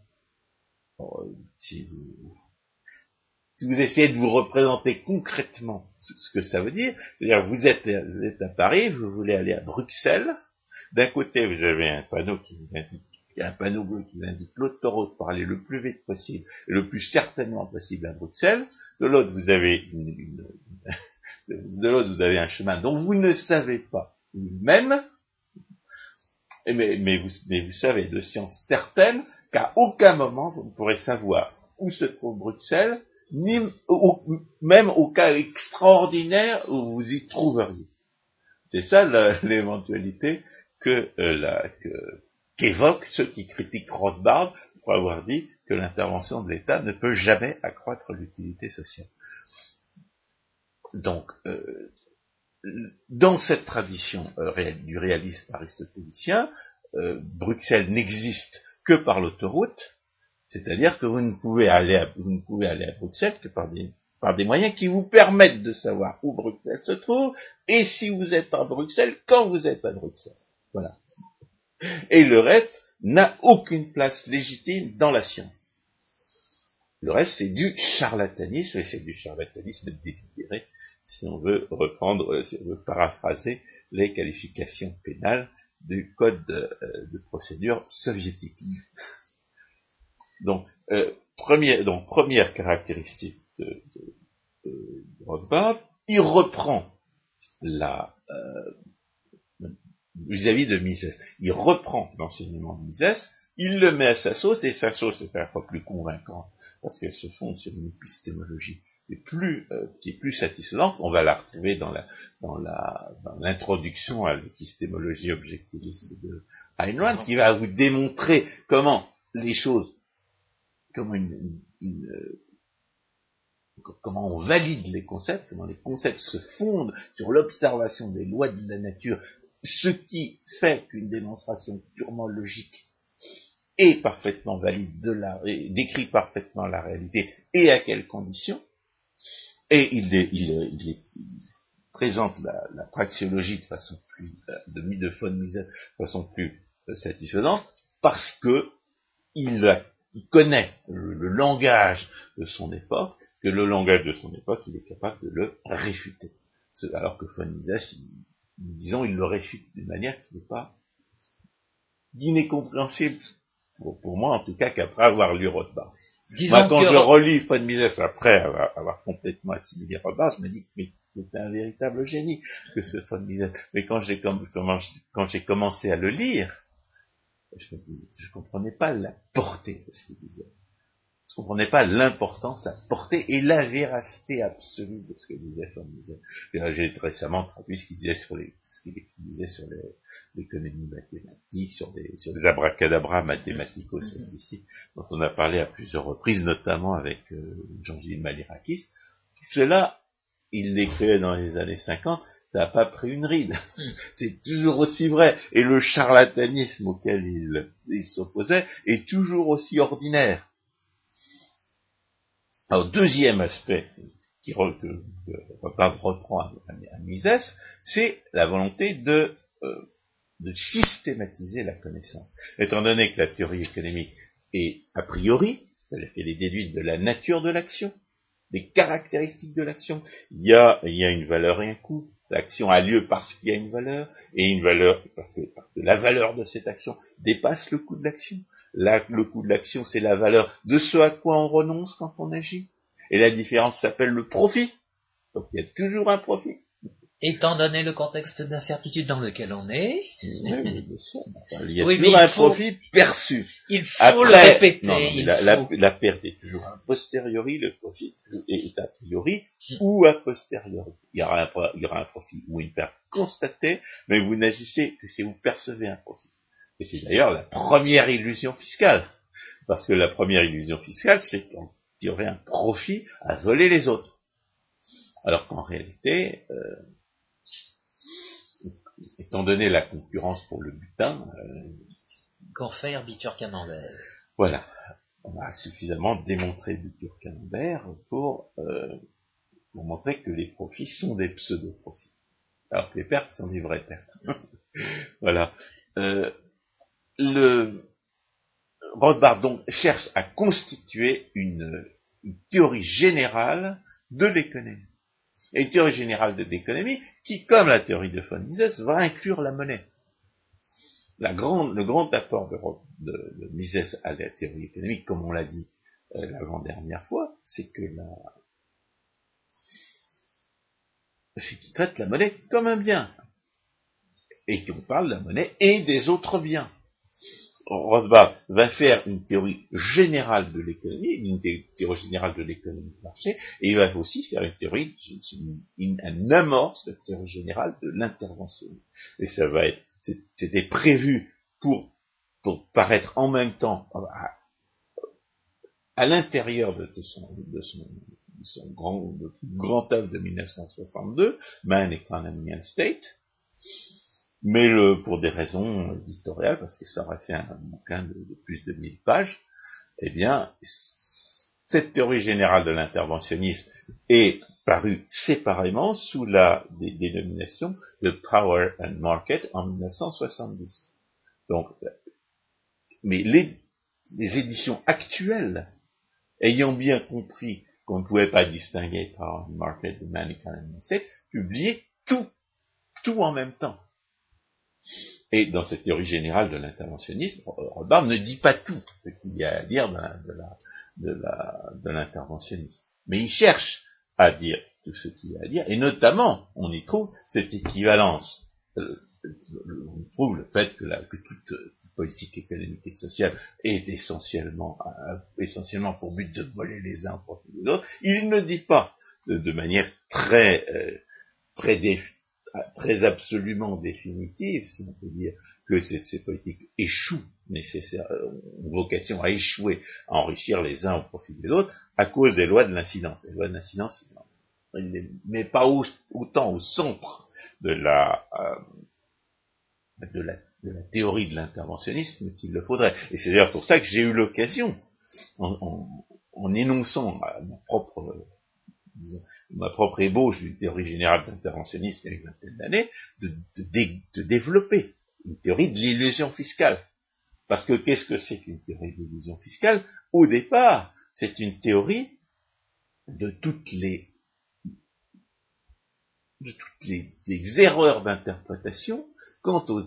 Si vous, si vous essayez de vous représenter concrètement ce que ça veut dire, c'est-à-dire vous êtes, vous êtes à Paris, vous voulez aller à Bruxelles, d'un côté vous avez un panneau qui vous indique il y a un panneau bleu qui indique l'autoroute pour aller le plus vite possible et le plus certainement possible à Bruxelles. De l'autre, vous avez une, de l'autre, vous avez un chemin dont vous ne savez pas vous-même mais, mais, vous, mais vous savez de science certaine qu'à aucun moment vous ne pourrez savoir où se trouve Bruxelles, ni même au cas extraordinaire où vous y trouveriez. C'est ça l'éventualité que, euh, qu'évoquent ceux qui critiquent Rothbard pour avoir dit que l'intervention de l'État ne peut jamais accroître l'utilité sociale. Donc, euh, dans cette tradition euh, du réalisme aristotélicien, euh, Bruxelles n'existe que par l'autoroute, c'est-à-dire que vous ne pouvez aller à, vous ne pouvez aller à Bruxelles que par des, par des moyens qui vous permettent de savoir où Bruxelles se trouve et si vous êtes à Bruxelles quand vous êtes à Bruxelles. Voilà. Et le reste n'a aucune place légitime dans la science. Le reste, c'est du charlatanisme, et c'est du charlatanisme délibéré si on veut reprendre, euh, si on veut paraphraser les qualifications pénales du code de, euh, procédure soviétique. Donc, euh, première, donc, première caractéristique de, Rothbard, il reprend la vis-à-vis de Mises. Il reprend l'enseignement de Mises, il le met à sa sauce, et sa sauce est un fois plus convaincante, parce qu'elle se fonde sur une épistémologie qui est plus, euh, plus satisfaisante. On va la retrouver dans la, dans la, dans l'introduction à l'épistémologie objectiviste de Rand, qui va vous démontrer comment les choses, comment une, une, euh, comment on valide les concepts, comment les concepts se fondent sur l'observation des lois de la nature, ce qui fait qu'une démonstration purement logique est parfaitement valide de la, décrit parfaitement la réalité et à quelles conditions, et il, présente la, praxiologie de façon plus, de, de de façon plus euh, satisfaisante, parce que il, connaît le, langage de son époque, que le langage de son époque, il est capable de le réfuter. Alors que von Mises, disons, il le réfute d'une manière qui n'est pas d'inécompréhensible, pour, pour, moi en tout cas, qu'après avoir lu Rothbard. Moi, quand je relis von Mises après avoir, complètement assimilé Robin, je me dis que c'était un véritable génie que ce von Mises. Mais quand j'ai quand j'ai commencé à le lire, je je comprenais pas la portée de ce qu'il disait. Je comprenais pas l'importance, la portée et la véracité absolue de ce que disait von Mises. J'ai récemment traduit ce qu'il disait sur les, ce qu'il disait sur l'économie mathématique, sur des, sur des abracadabras mathématico-statistiques, dont on a parlé à plusieurs reprises, notamment avec euh, Jean-Gilles Malirakis. Tout cela, il l'écrivait dans les années 50, ça n'a pas pris une ride. Hmm. C'est toujours aussi vrai. Et le charlatanisme auquel il s'opposait est toujours aussi ordinaire. Alors, deuxième aspect qui que, reprend à, Mises, c'est la volonté de, euh, de systématiser la connaissance. Étant donné que la théorie économique est a priori, c'est-à-dire qu'elle est déduite de la nature de l'action, des caractéristiques de l'action, il y a, une valeur et un coût, l'action a lieu parce qu'il y a une valeur, et une valeur parce que la valeur de cette action dépasse le coût de l'action le coût de l'action, c'est la valeur de ce à quoi on renonce quand on agit. Et la différence s'appelle le profit. Donc il y a toujours un profit. Étant donné le contexte d'incertitude dans lequel on est, il y a toujours un profit perçu. Il faut le répéter. la, perte est toujours a posteriori, le profit est a priori ou a posteriori. Il y, aura un, il y aura un profit ou une perte constatée, mais vous n'agissez que si vous percevez un profit. Et c'est d'ailleurs la première illusion fiscale. Parce que la première illusion fiscale, c'est qu'il y aurait un profit à voler les autres. Alors qu'en réalité, euh, étant donné la concurrence pour le butin... Euh, Qu'en faire Bitur Camembert? Voilà. On a suffisamment démontré Bitur Camembert pour, euh, pour montrer que les profits sont des pseudo-profits. Alors que les pertes sont des vraies pertes. voilà. Euh, le Rothbard donc cherche à constituer une, théorie générale de l'économie. Et une théorie générale de l'économie qui, comme la théorie de von Mises, va inclure la monnaie. Le grand apport de, de, Mises à la théorie économique, comme on l'a dit euh, l'avant-dernière fois, c'est que la, c'est qu'il traite la monnaie comme un bien. Et qu'on parle de la monnaie et des autres biens. Rothbard va faire une théorie générale de l'économie, une théorie générale de l'économie de marché, et il va aussi faire une théorie, une, un amorce de théorie générale de l'intervention. Et ça va être, c'était prévu pour, paraître en même temps à, à l'intérieur de, son, grand, de grand œuvre de 1962, Man, Economy and State, mais le, pour des raisons éditoriales, parce que ça aurait fait un bouquin de, plus de 1000 pages, eh bien, cette théorie générale de l'interventionnisme est parue séparément sous la dénomination de Power and Market en 1970. Donc, mais les, éditions actuelles, ayant bien compris qu'on ne pouvait pas distinguer Power and Market de Man Economy State, publiaient tout, tout en même temps. Et dans cette théorie générale de l'interventionnisme, Rothbard ne dit pas tout ce qu'il y a à dire de l'interventionnisme. Mais il cherche à dire tout ce qu'il y a à dire, et notamment, on y trouve cette équivalence. Euh, on trouve le fait que, toute, politique économique et sociale est essentiellement, euh, essentiellement pour but de voler les uns profit des autres. Il ne dit pas de, manière très, euh, très très absolument définitive, si on peut dire, que ces, politiques échouent nécessaire, euh, ont vocation à échouer, à enrichir les uns au profit des autres, à cause des lois de l'incidence. Les lois de l'incidence, il ne met pas autant au centre de la, euh, de la, de la théorie de l'interventionnisme qu'il le faudrait. Et c'est d'ailleurs pour ça que j'ai eu l'occasion, en, en, énonçant ma propre ma propre ébauche d'une théorie générale d'interventionnisme il y a une vingtaine d'années, de, développer une théorie de l'illusion fiscale. Parce que qu'est-ce que c'est qu'une théorie de l'illusion fiscale? Au départ, c'est une théorie de toutes les toutes les, erreurs d'interprétation quant aux,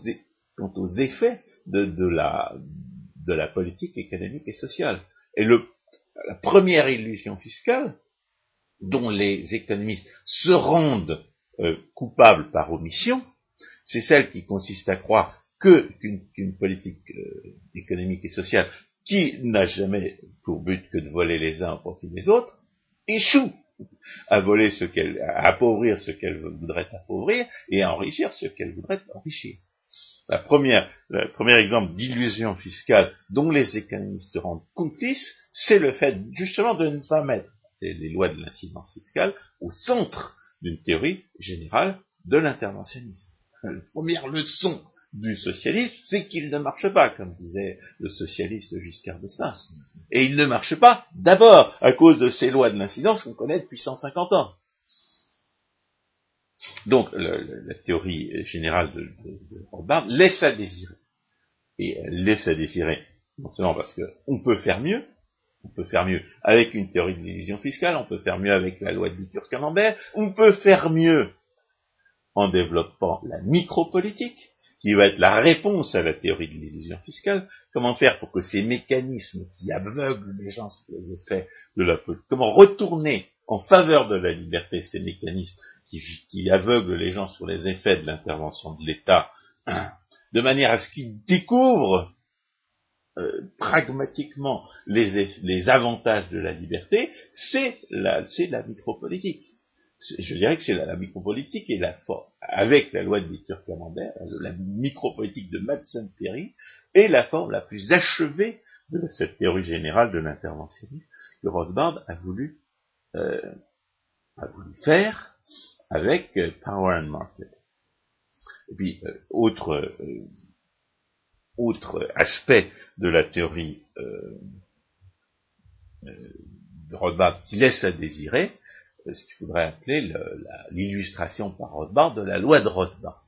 effets de, la, politique économique et sociale. Et la première illusion fiscale, dont les économistes se rendent euh, coupables par omission, c'est celle qui consiste à croire que qu'une politique euh, économique et sociale qui n'a jamais pour but que de voler les uns au profit des autres, échoue à voler ce qu'elle, à appauvrir ce qu'elle voudrait appauvrir et à enrichir ce qu'elle voudrait enrichir. La première, le premier exemple d'illusion fiscale dont les économistes se rendent complices, c'est le fait justement de ne pas mettre les, lois de l'incidence fiscale au centre d'une théorie générale de l'interventionnisme. La première leçon du socialisme, c'est qu'il ne marche pas, comme disait le socialiste Giscard d'Estaing. Et il ne marche pas d'abord à cause de ces lois de l'incidence qu'on connaît depuis 150 ans. Donc la théorie générale de, de, Rothbard laisse à désirer. Et elle laisse à désirer, non seulement parce qu'on peut faire mieux, on peut faire mieux avec une théorie de l'illusion fiscale, on peut faire mieux avec la loi de Bitur-Camembert, on peut faire mieux en développant la micropolitique, qui va être la réponse à la théorie de l'illusion fiscale. Comment faire pour que ces mécanismes qui aveuglent les gens sur les effets de la politique, comment retourner en faveur de la liberté ces mécanismes qui, qui aveuglent les gens sur les effets de l'intervention de l'État, de manière à ce qu'ils découvrent euh, pragmatiquement les, les, avantages de la liberté, c'est la, la micropolitique. je dirais que c'est la, micropolitique et la forme, avec la loi de Victor Camembert, la micropolitique de Madsen Perry, est la forme la plus achevée de cette théorie générale de l'interventionnisme que Rothbard a voulu, euh, a voulu faire avec euh, Power and Market. Et puis, euh, autre, autre aspect de la théorie de Rothbard qui laisse à désirer, ce qu'il faudrait appeler l'illustration par Rothbard de la loi de Rothbard.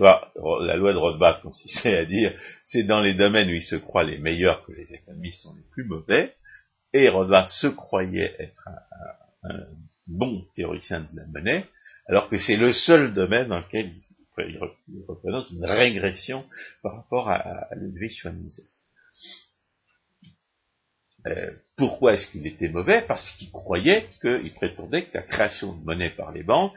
la loi de Rothbard consistait à dire, c'est dans les domaines où il se croit les meilleurs que les économistes sont les plus mauvais, et Rothbard se croyait être un, bon théoricien de la monnaie, alors que c'est le seul domaine dans lequel il, représente une régression par rapport à, Ludwig von. Euh, pourquoi est-ce qu'il était mauvais? Parce qu'il croyait qu'il prétendait que la création de monnaie par les banques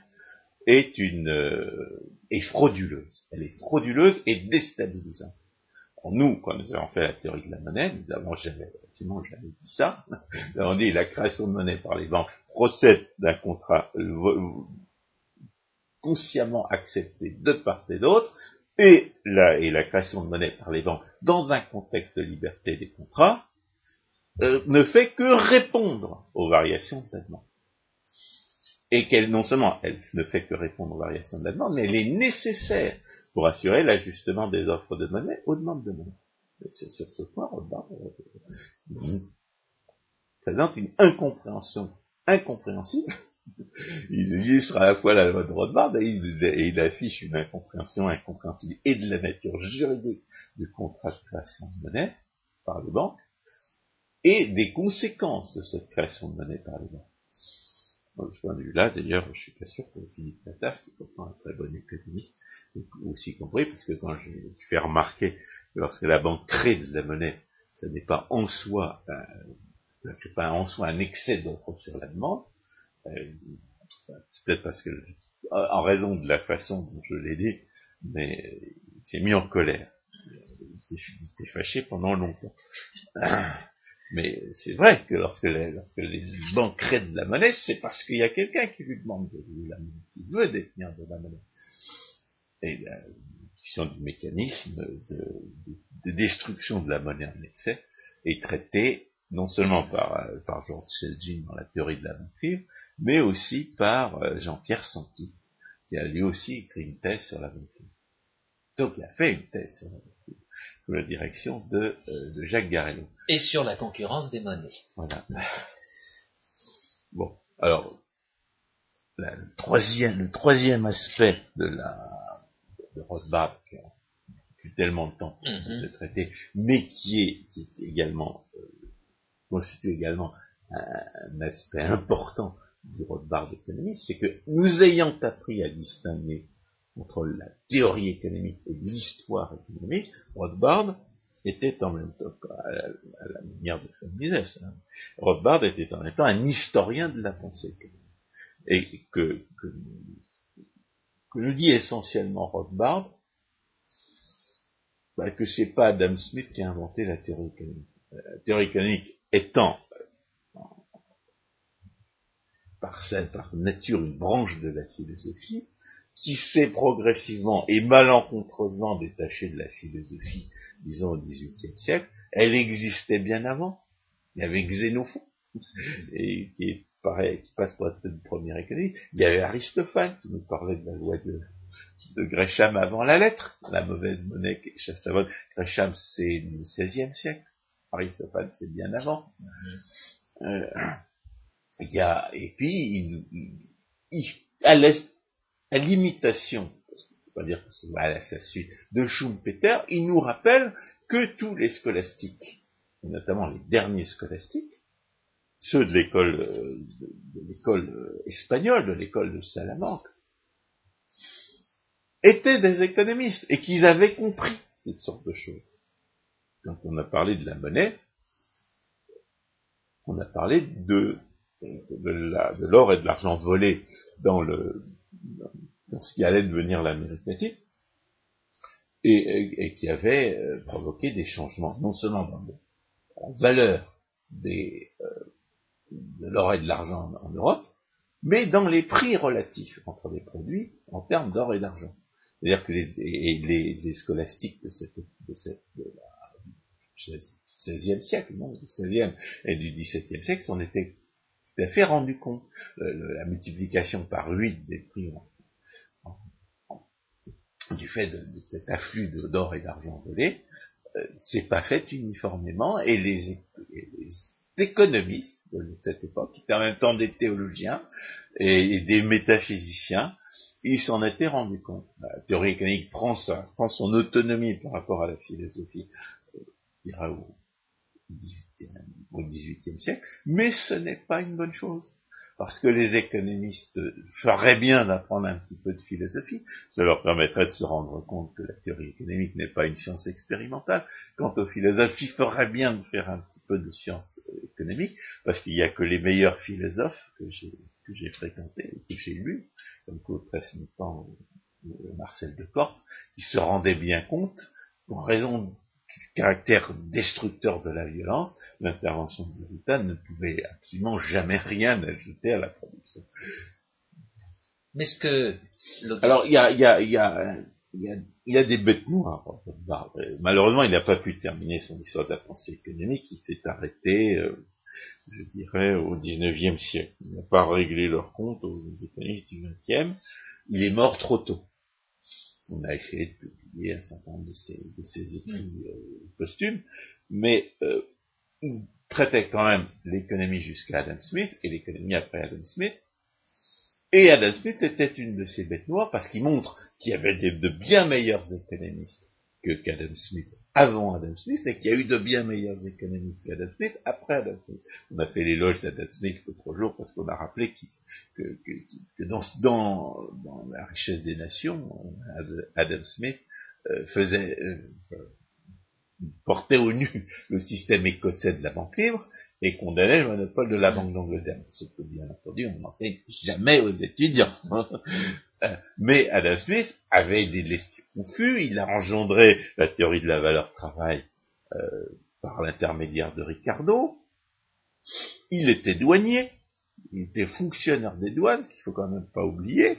est une euh, est frauduleuse. Elle est frauduleuse et déstabilisante. nous, quand nous avons fait la théorie de la monnaie, nous avons jamais, jamais dit ça. Nous avons dit que la création de monnaie par les banques procède d'un contrat consciemment accepté de part et d'autre, et la, et la création de monnaie par les banques dans un contexte de liberté des contrats, euh, ne fait que répondre aux variations de la demande. Et qu'elle, non seulement, elle ne fait que répondre aux variations de la demande, mais elle est nécessaire pour assurer l'ajustement des offres de monnaie aux demandes de monnaie. sur ce point, Rothbard euh, présente une incompréhension incompréhensible. Il illustre à la fois la loi de Rothbard et il, affiche une incompréhension incompréhensible et de la nature juridique du contrat de création de monnaie par les banques, et des conséquences de cette création de monnaie par les banques. De ce point de vue-là, d'ailleurs, je suis pas sûr que Philippe Lataf, qui est pourtant un très bon économiste, ait aussi compris, parce que quand je fais remarquer que lorsque la banque crée de la monnaie, ce n'est pas en soi, euh, pas en soi un excès d'offre sur la demande, euh, peut-être parce que, en raison de la façon dont je l'ai dit, mais il s'est mis en colère. Il s'est fâché pendant longtemps. Mais c'est vrai que lorsque les, banques créent de la monnaie, c'est parce qu'il y a quelqu'un qui lui demande de, la monnaie, qui veut détenir de la monnaie. Et la question du mécanisme de, destruction de la monnaie en excès est traitée non seulement par, par George Selgin dans la théorie de la banque mais aussi par euh, Jean-Pierre Santi, qui a lui aussi écrit une thèse sur la banque Donc il a fait une thèse sur la banque sous la direction de, euh, de Jacques Garello. Et sur la concurrence des monnaies. Voilà. Bon, alors, le, troisième, le troisième aspect de la de Rothbard, qui a plus tellement de temps mm de traiter, mais qui est, également euh, constitue également un, aspect important du Rothbard économiste, c'est que nous ayant appris à distinguer entre la théorie économique et l'histoire économique, Rothbard était en même temps, à la, manière de Mises, hein, Rothbard était en même temps un historien de la pensée économique. Et que, que, nous dit essentiellement Rothbard, bah, que c'est pas Adam Smith qui a inventé la théorie économique. La théorie économique étant par, par nature une branche de la philosophie, qui s'est progressivement et malencontreusement détachée de la philosophie, disons au XVIIIe siècle, elle existait bien avant. Il y avait Xénophon, et qui est pareil, passe pour être le premier économiste. Il y avait Aristophane qui nous parlait de la loi de, de Gresham avant la lettre, la mauvaise monnaie Chastavon. Gresham, c'est le XVIe siècle. Aristophane, c'est bien avant. Euh, il y a, et puis, il, il, à l'est, à l'imitation, faut pas dire que c'est à sa suite, de Schumpeter, il nous rappelle que tous les scolastiques, et notamment les derniers scolastiques, ceux de l'école euh, de, l'école euh, espagnole, de l'école de Salamanque, étaient des économistes et qu'ils avaient compris toutes sortes de choses. Quand on a parlé de la monnaie, on a parlé de, de l'or et de l'argent volés dans le, dans ce qui allait devenir l'Amérique latine, et, qui avait euh, provoqué des changements, non seulement dans la valeur des, euh, de l'or et de l'argent en, Europe, mais dans les prix relatifs entre les produits en termes d'or et d'argent. C'est-à-dire que les, les, scolastiques de, cette, de, cette, 16e siècle, non, du 16e et du 17e siècle s'en étaient tout à fait rendu compte. la multiplication par 8 des prix du fait de, cet afflux d'or et d'argent volé, euh, c'est pas fait uniformément et les, économistes de cette époque, qui étaient en même temps des théologiens et, des métaphysiciens, ils s'en étaient rendus compte. La théorie économique prend, prend son autonomie par rapport à la philosophie, euh, au XVIIIe siècle, mais ce n'est pas une bonne chose parce que les économistes feraient bien d'apprendre un petit peu de philosophie, ça leur permettrait de se rendre compte que la théorie économique n'est pas une science expérimentale. Quant aux philosophes, ils feraient bien de faire un petit peu de science économique, parce qu'il n'y a que les meilleurs philosophes que j'ai fréquentés, que j'ai lus, comme Claude longtemps Marcel de Corte, qui se rendaient bien compte, pour raison caractère destructeur de la violence, l'intervention de l'État ne pouvait absolument jamais rien ajouter à la production. Mais ce que... Alors, il y a, y, a, y, a, y a des bêtes noires. Malheureusement, il n'a pas pu terminer son histoire de la pensée économique. Il s'est arrêté, euh, je dirais, au 19e siècle. Il n'a pas réglé leur compte aux économistes du 20e. Il est mort trop tôt on a essayé de publier un certain nombre de ces, écrits euh, posthumes, mais euh, il traitait quand même l'économie jusqu'à Adam Smith et l'économie après Adam Smith. Et Adam Smith était une de ces bêtes noires parce qu'il montre qu'il y avait de bien meilleurs économistes que qu'Adam Smith avant Adam Smith et qu'il y a eu de bien meilleurs économistes qu'Adam Smith après Adam Smith. On a fait l'éloge d'Adam Smith l'autre jour parce qu'on a rappelé que, que, dans, dans, dans, la richesse des nations, Adam Smith euh, faisait euh, portait au nu le système écossais de la banque libre et condamnait le monopole de la Banque d'Angleterre. Ce que bien entendu on n'enseigne jamais aux étudiants. Euh, mais Adam Smith avait des il a engendré la théorie de la valeur travail euh, par l'intermédiaire de Ricardo, il était douanier, il était fonctionnaire des douanes, qu'il faut quand même pas oublier,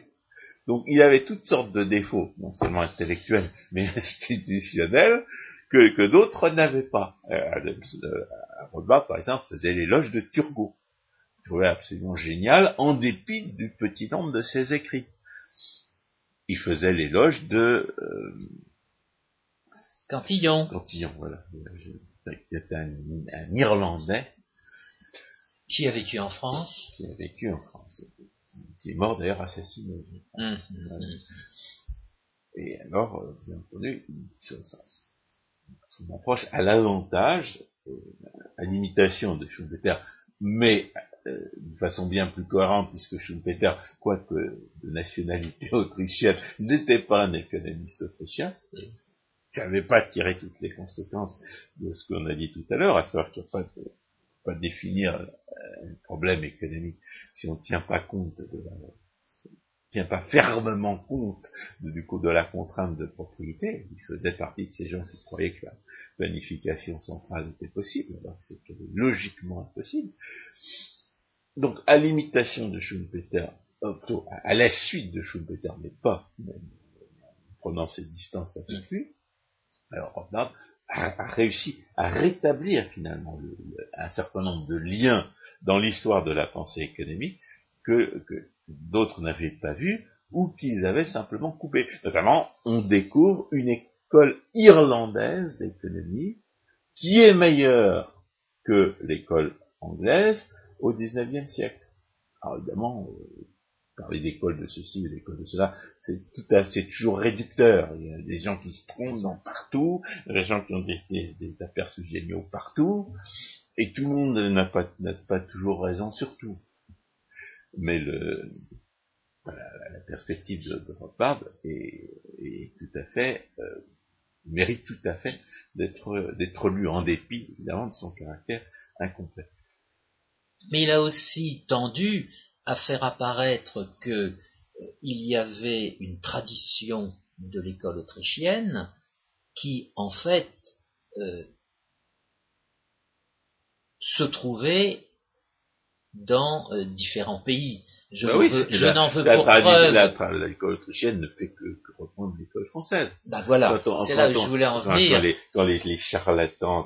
donc il avait toutes sortes de défauts, non seulement intellectuels, mais institutionnels, que, d'autres n'avaient pas. Euh, euh par exemple, faisait l'éloge de Turgot. Je trouvais absolument génial, en dépit du petit nombre de ses écrits il faisait l'éloge de euh, Cantillon. Cantillon, voilà. C'était un, Irlandais. Qui a vécu en France Qui a vécu en France. Qui est mort d'ailleurs assassiné. Hum. Et alors, euh, bien entendu, son approche à l'avantage, euh, à l'imitation de Schumpeter, mais euh, de façon bien plus cohérente, puisque Schumpeter, quoique de nationalité autrichienne, n'était pas un économiste autrichien, n'avait pas tiré toutes les conséquences de ce qu'on a dit tout à l'heure, à savoir qu'il n'y a pas de, pas définir euh, un problème économique si on ne tient pas compte de la, tient pas fermement compte du coup de la contrainte de propriété. Il faisait partie de ces gens qui croyaient que la planification centrale était possible, alors que c'était logiquement impossible. Donc, à l'imitation de Schumpeter, euh, à la suite de Schumpeter, mais pas en prenant ses distances avec lui, alors Rothbard a, réussi à rétablir finalement un certain nombre de liens dans l'histoire de la pensée économique que, d'autres n'avaient pas vus ou qu'ils avaient simplement coupé. Notamment, on découvre une école irlandaise d'économie qui est meilleure que l'école anglaise, au XIXe siècle. Alors évidemment, euh, parler d'école de ceci ou d'école de cela, c'est toujours réducteur. Il y a des gens qui se trompent dans partout, des gens qui ont des, aperçus géniaux partout, et tout le monde n'a pas, pas toujours raison sur tout. Mais le, la, perspective de, de Rothbard est, est, tout à fait, euh, mérite tout à fait d'être, d'être lu en dépit, évidemment, de son caractère incomplet mais il a aussi tendu à faire apparaître qu'il euh, y avait une tradition de l'école autrichienne qui, en fait, euh, se trouvait dans euh, différents pays. Je Bah n'en oui, veux, je la- n'en veux la pour preuve. L'école autrichienne ne fait que, que reprendre l'école française. Bah voilà, c'est là où je voulais en venir. quand les, quand les, les charlatans,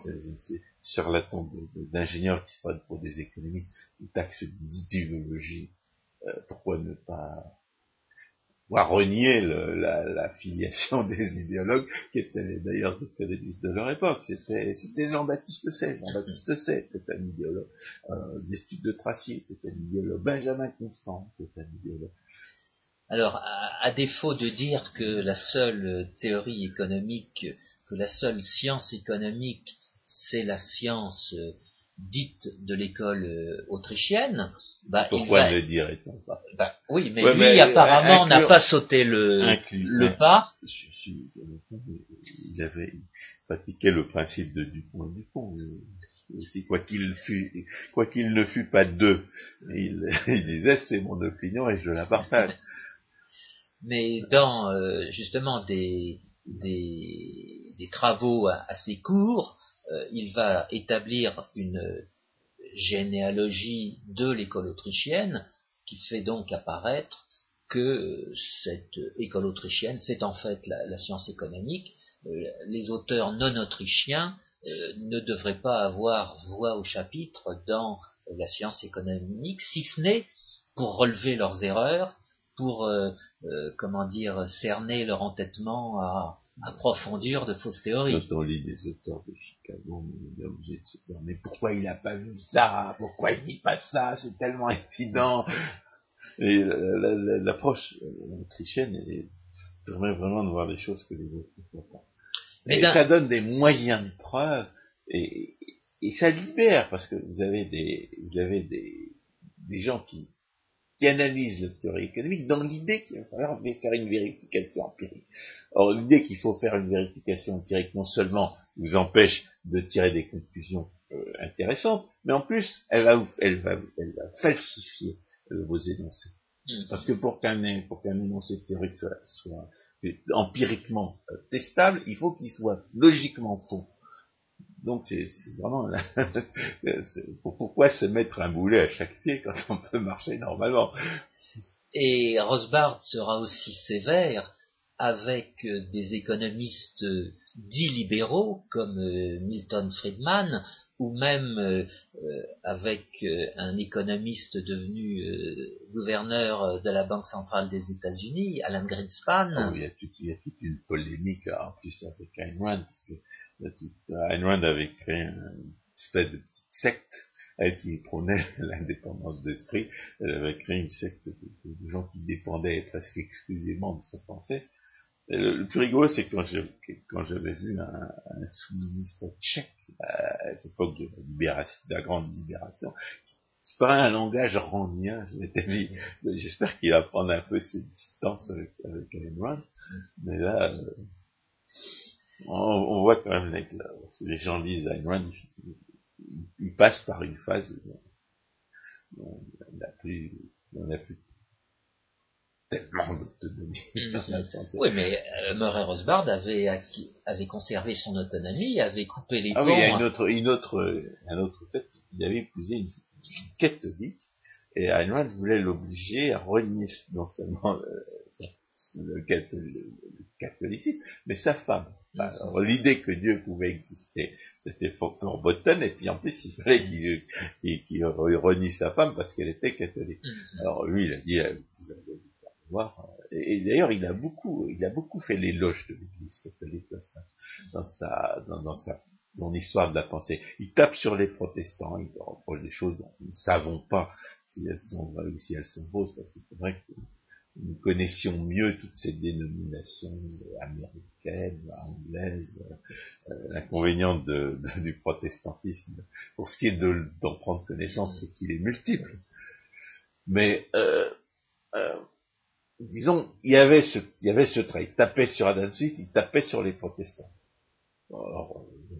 charlatans de- de- d'ingénieurs qui se prennent pour des économistes, ou taxent d'idéologie, euh, pourquoi ne pas renier la, la filiation des idéologues, qui étaient d'ailleurs économistes de leur époque. C'était, Jean-Baptiste Say. Jean-Baptiste Say était un idéologue. Euh, Destutt de Tracy était un idéologue. Benjamin Constant était un idéologue. Alors, à, défaut de dire que la seule théorie économique, que la seule science économique, c'est la science euh, dite de l'école euh, autrichienne, bah, Pourquoi va- ne le dirait-on pas? Bah, oui, mais Ouais, lui mais, euh, apparemment n'a pas sauté le, pas. Il avait pratiqué le principe de Dupont et Dupont. Aussi, quoi qu'il fût, quoi qu'il ne fût pas deux, il, il disait c'est mon opinion et je la partage. mais dans euh, justement des, des, des travaux assez courts, il va établir une généalogie de l'école autrichienne qui fait donc apparaître que euh, cette école autrichienne, c'est en fait la, science économique. Euh, les auteurs non autrichiens euh, ne devraient pas avoir voix au chapitre dans euh, la science économique, si ce n'est pour relever leurs erreurs, pour euh, euh, comment dire cerner leur entêtement à approfondir de fausses théories. Quand on lit des auteurs de Chicago, on est obligé de se dire mais pourquoi il n'a pas vu ça? Pourquoi il dit pas ça? C'est tellement évident. Et la- la- la- l'approche euh, autrichienne elle permet vraiment de voir les choses que les autres ne voient pas. Mais et ça donne des moyens de preuve et, et ça libère parce que vous avez des vous avez des, des gens qui qui analysent la théorie économique dans l'idée qu'il va falloir faire une vérification empirique. Or, l'idée qu'il faut faire une vérification empirique non seulement vous empêche de tirer des conclusions euh, intéressantes, mais en plus, elle va, vous- elle va, elle va falsifier euh, vos énoncés. Hmm. Parce que pour qu'un pour qu'un énoncé théorique soit, soit empiriquement euh, testable, il faut qu'il soit logiquement faux. Donc c'est vraiment pourquoi se mettre un boulet à chaque pied quand on peut marcher normalement? Et Rosbard sera aussi sévère avec euh, des économistes euh, dits libéraux comme euh, Milton Friedman ou même avec un économiste devenu gouverneur de la Banque centrale des États-Unis, Alan Greenspan. Oh, il, y a toute, il y a toute une polémique en plus avec Ayn Rand parce que tout- Ayn Rand avait créé une espèce de petite secte elle qui prônait l'indépendance d'esprit, elle avait créé une secte de gens qui dépendaient presque exclusivement de sa pensée. Et le, le plus rigolo, c'est quand je- quand j'avais vu un, un sous-ministre tchèque à l'époque de la libération, de la grande libération, qui parlait un langage randien, je m'étais dit, j'espère qu'il va prendre un peu ses distances avec, avec Ayn Rand, mais là, euh, on, on voit quand même les, lorsque les gens lisent Ayn Rand, ils, passent par une phase on n'a plus, on plus tellement d'autonomie. dans la pensée. Oui, mais euh, Murray Rosbard avait, acquis- avait conservé son autonomie, avait coupé les Ah ponts. oui, il y a une autre, une autre, euh, un autre fait, qu'il avait épousé une, une catholique, et Ayn voulait l'obliger à renier non seulement le, le catho- le- le catholicisme, mais sa femme. Enfin, alors, L'idée que Dieu pouvait exister, c'était fort, fort et puis en plus, il fallait qu'il qu'il- qu'il renie sa femme parce qu'elle était catholique. Mhm. Alors lui, il a dit, Et, d'ailleurs, il a beaucoup, il a beaucoup fait l'éloge de l'Église catholique dans sa, dans sa, dans, dans sa, son histoire de la pensée. Il tape sur les protestants, il leur reproche des choses dont nous ne savons pas si elles sont vraies ou si elles sont fausses, parce que c'est vrai que nous connaissions mieux toutes ces dénominations américaines, anglaises, euh, l'inconvénient du protestantisme. Pour ce qui est de- d'en prendre connaissance, c'est qu'il est multiple. Mais euh, euh, disons, il y avait ce, il y avait ce trait. Il tapait sur Adam Smith, il tapait sur les protestants. Alors, euh,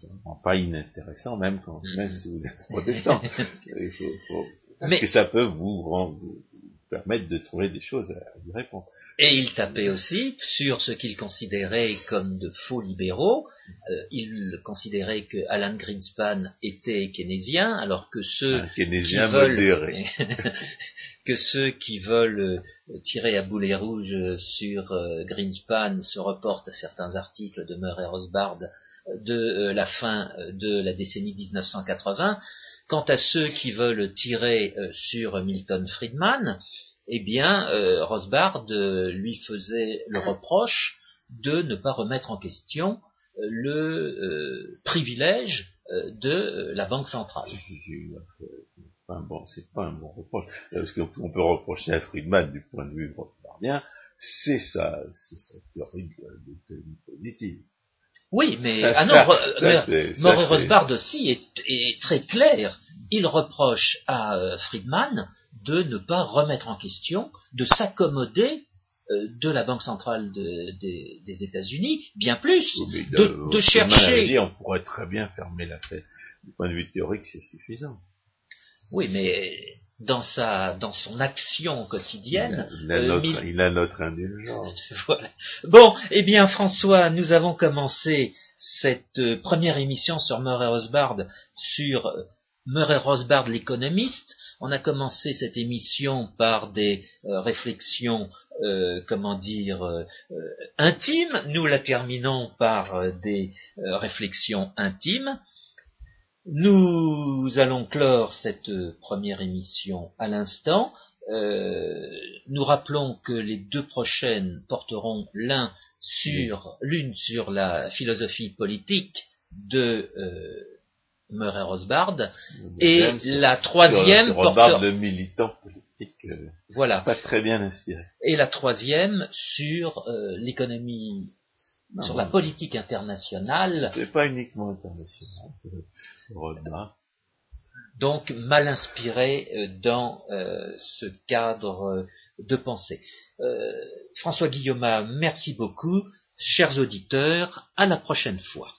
c'est vraiment pas inintéressant, même quand, même si vous êtes protestant. Il faut, faut- Mais- que ça peut vous, rendre- vous permettre de trouver des choses à y répondre. Et il tapait aussi sur ce qu'il considérait comme de faux libéraux. Euh, il considérait que Alan Greenspan était keynésien, alors que ceux Un keynésien qui veulent que ceux qui veulent euh, tirer à boulet rouge sur euh, Greenspan se reportent à certains articles de Murray Rothbard euh, de la fin de la décennie 1980. Quant à ceux qui veulent tirer euh, sur Milton Friedman, eh bien, euh, Rothbard euh, lui faisait le reproche de ne pas remettre en question le privilège de la Banque centrale. Un bon, c'est pas un bon reproche. Parce qu'on peut- reprocher à Friedman du point de vue rothbardien, c'est sa, sa théorie de l'économie positive. Oui, mais ah non, ça, mais c'est- ça, Rothbard aussi est, est très clair. Il reproche à euh, Friedman de ne pas remettre en question, de s'accommoder euh, de la Banque centrale de- des- des États-Unis, bien plus, Oui, de, euh, chercher. dit, on pourrait très bien fermer la fête. Du point de vue théorique, c'est suffisant. Oui, mais dans sa, dans son action Il a, quotidienne, il a euh, notre, mille- il a notre indulgence. Voilà. Bon, eh bien François, nous avons commencé cette euh, première émission sur Murray Rothbard sur euh, Murray Rothbard l'économiste. On a commencé cette émission par des euh, réflexions, euh, comment dire, euh, intimes. Nous la terminons par des réflexions intimes. Nous allons clore cette euh, première émission à l'instant. Euh, nous rappelons que les deux prochaines porteront l'un sur l'une sur la philosophie politique de euh, Murray Rothbard et la troisième sur, sur portera de militants politiques euh, voilà pas très bien inspirés. et la troisième sur euh, l'économie sur la politique internationale C'est pas uniquement international. Donc mal inspiré euh, dans euh, ce cadre de pensée. Euh, François Guillaume, merci beaucoup. Chers auditeurs, à la prochaine fois.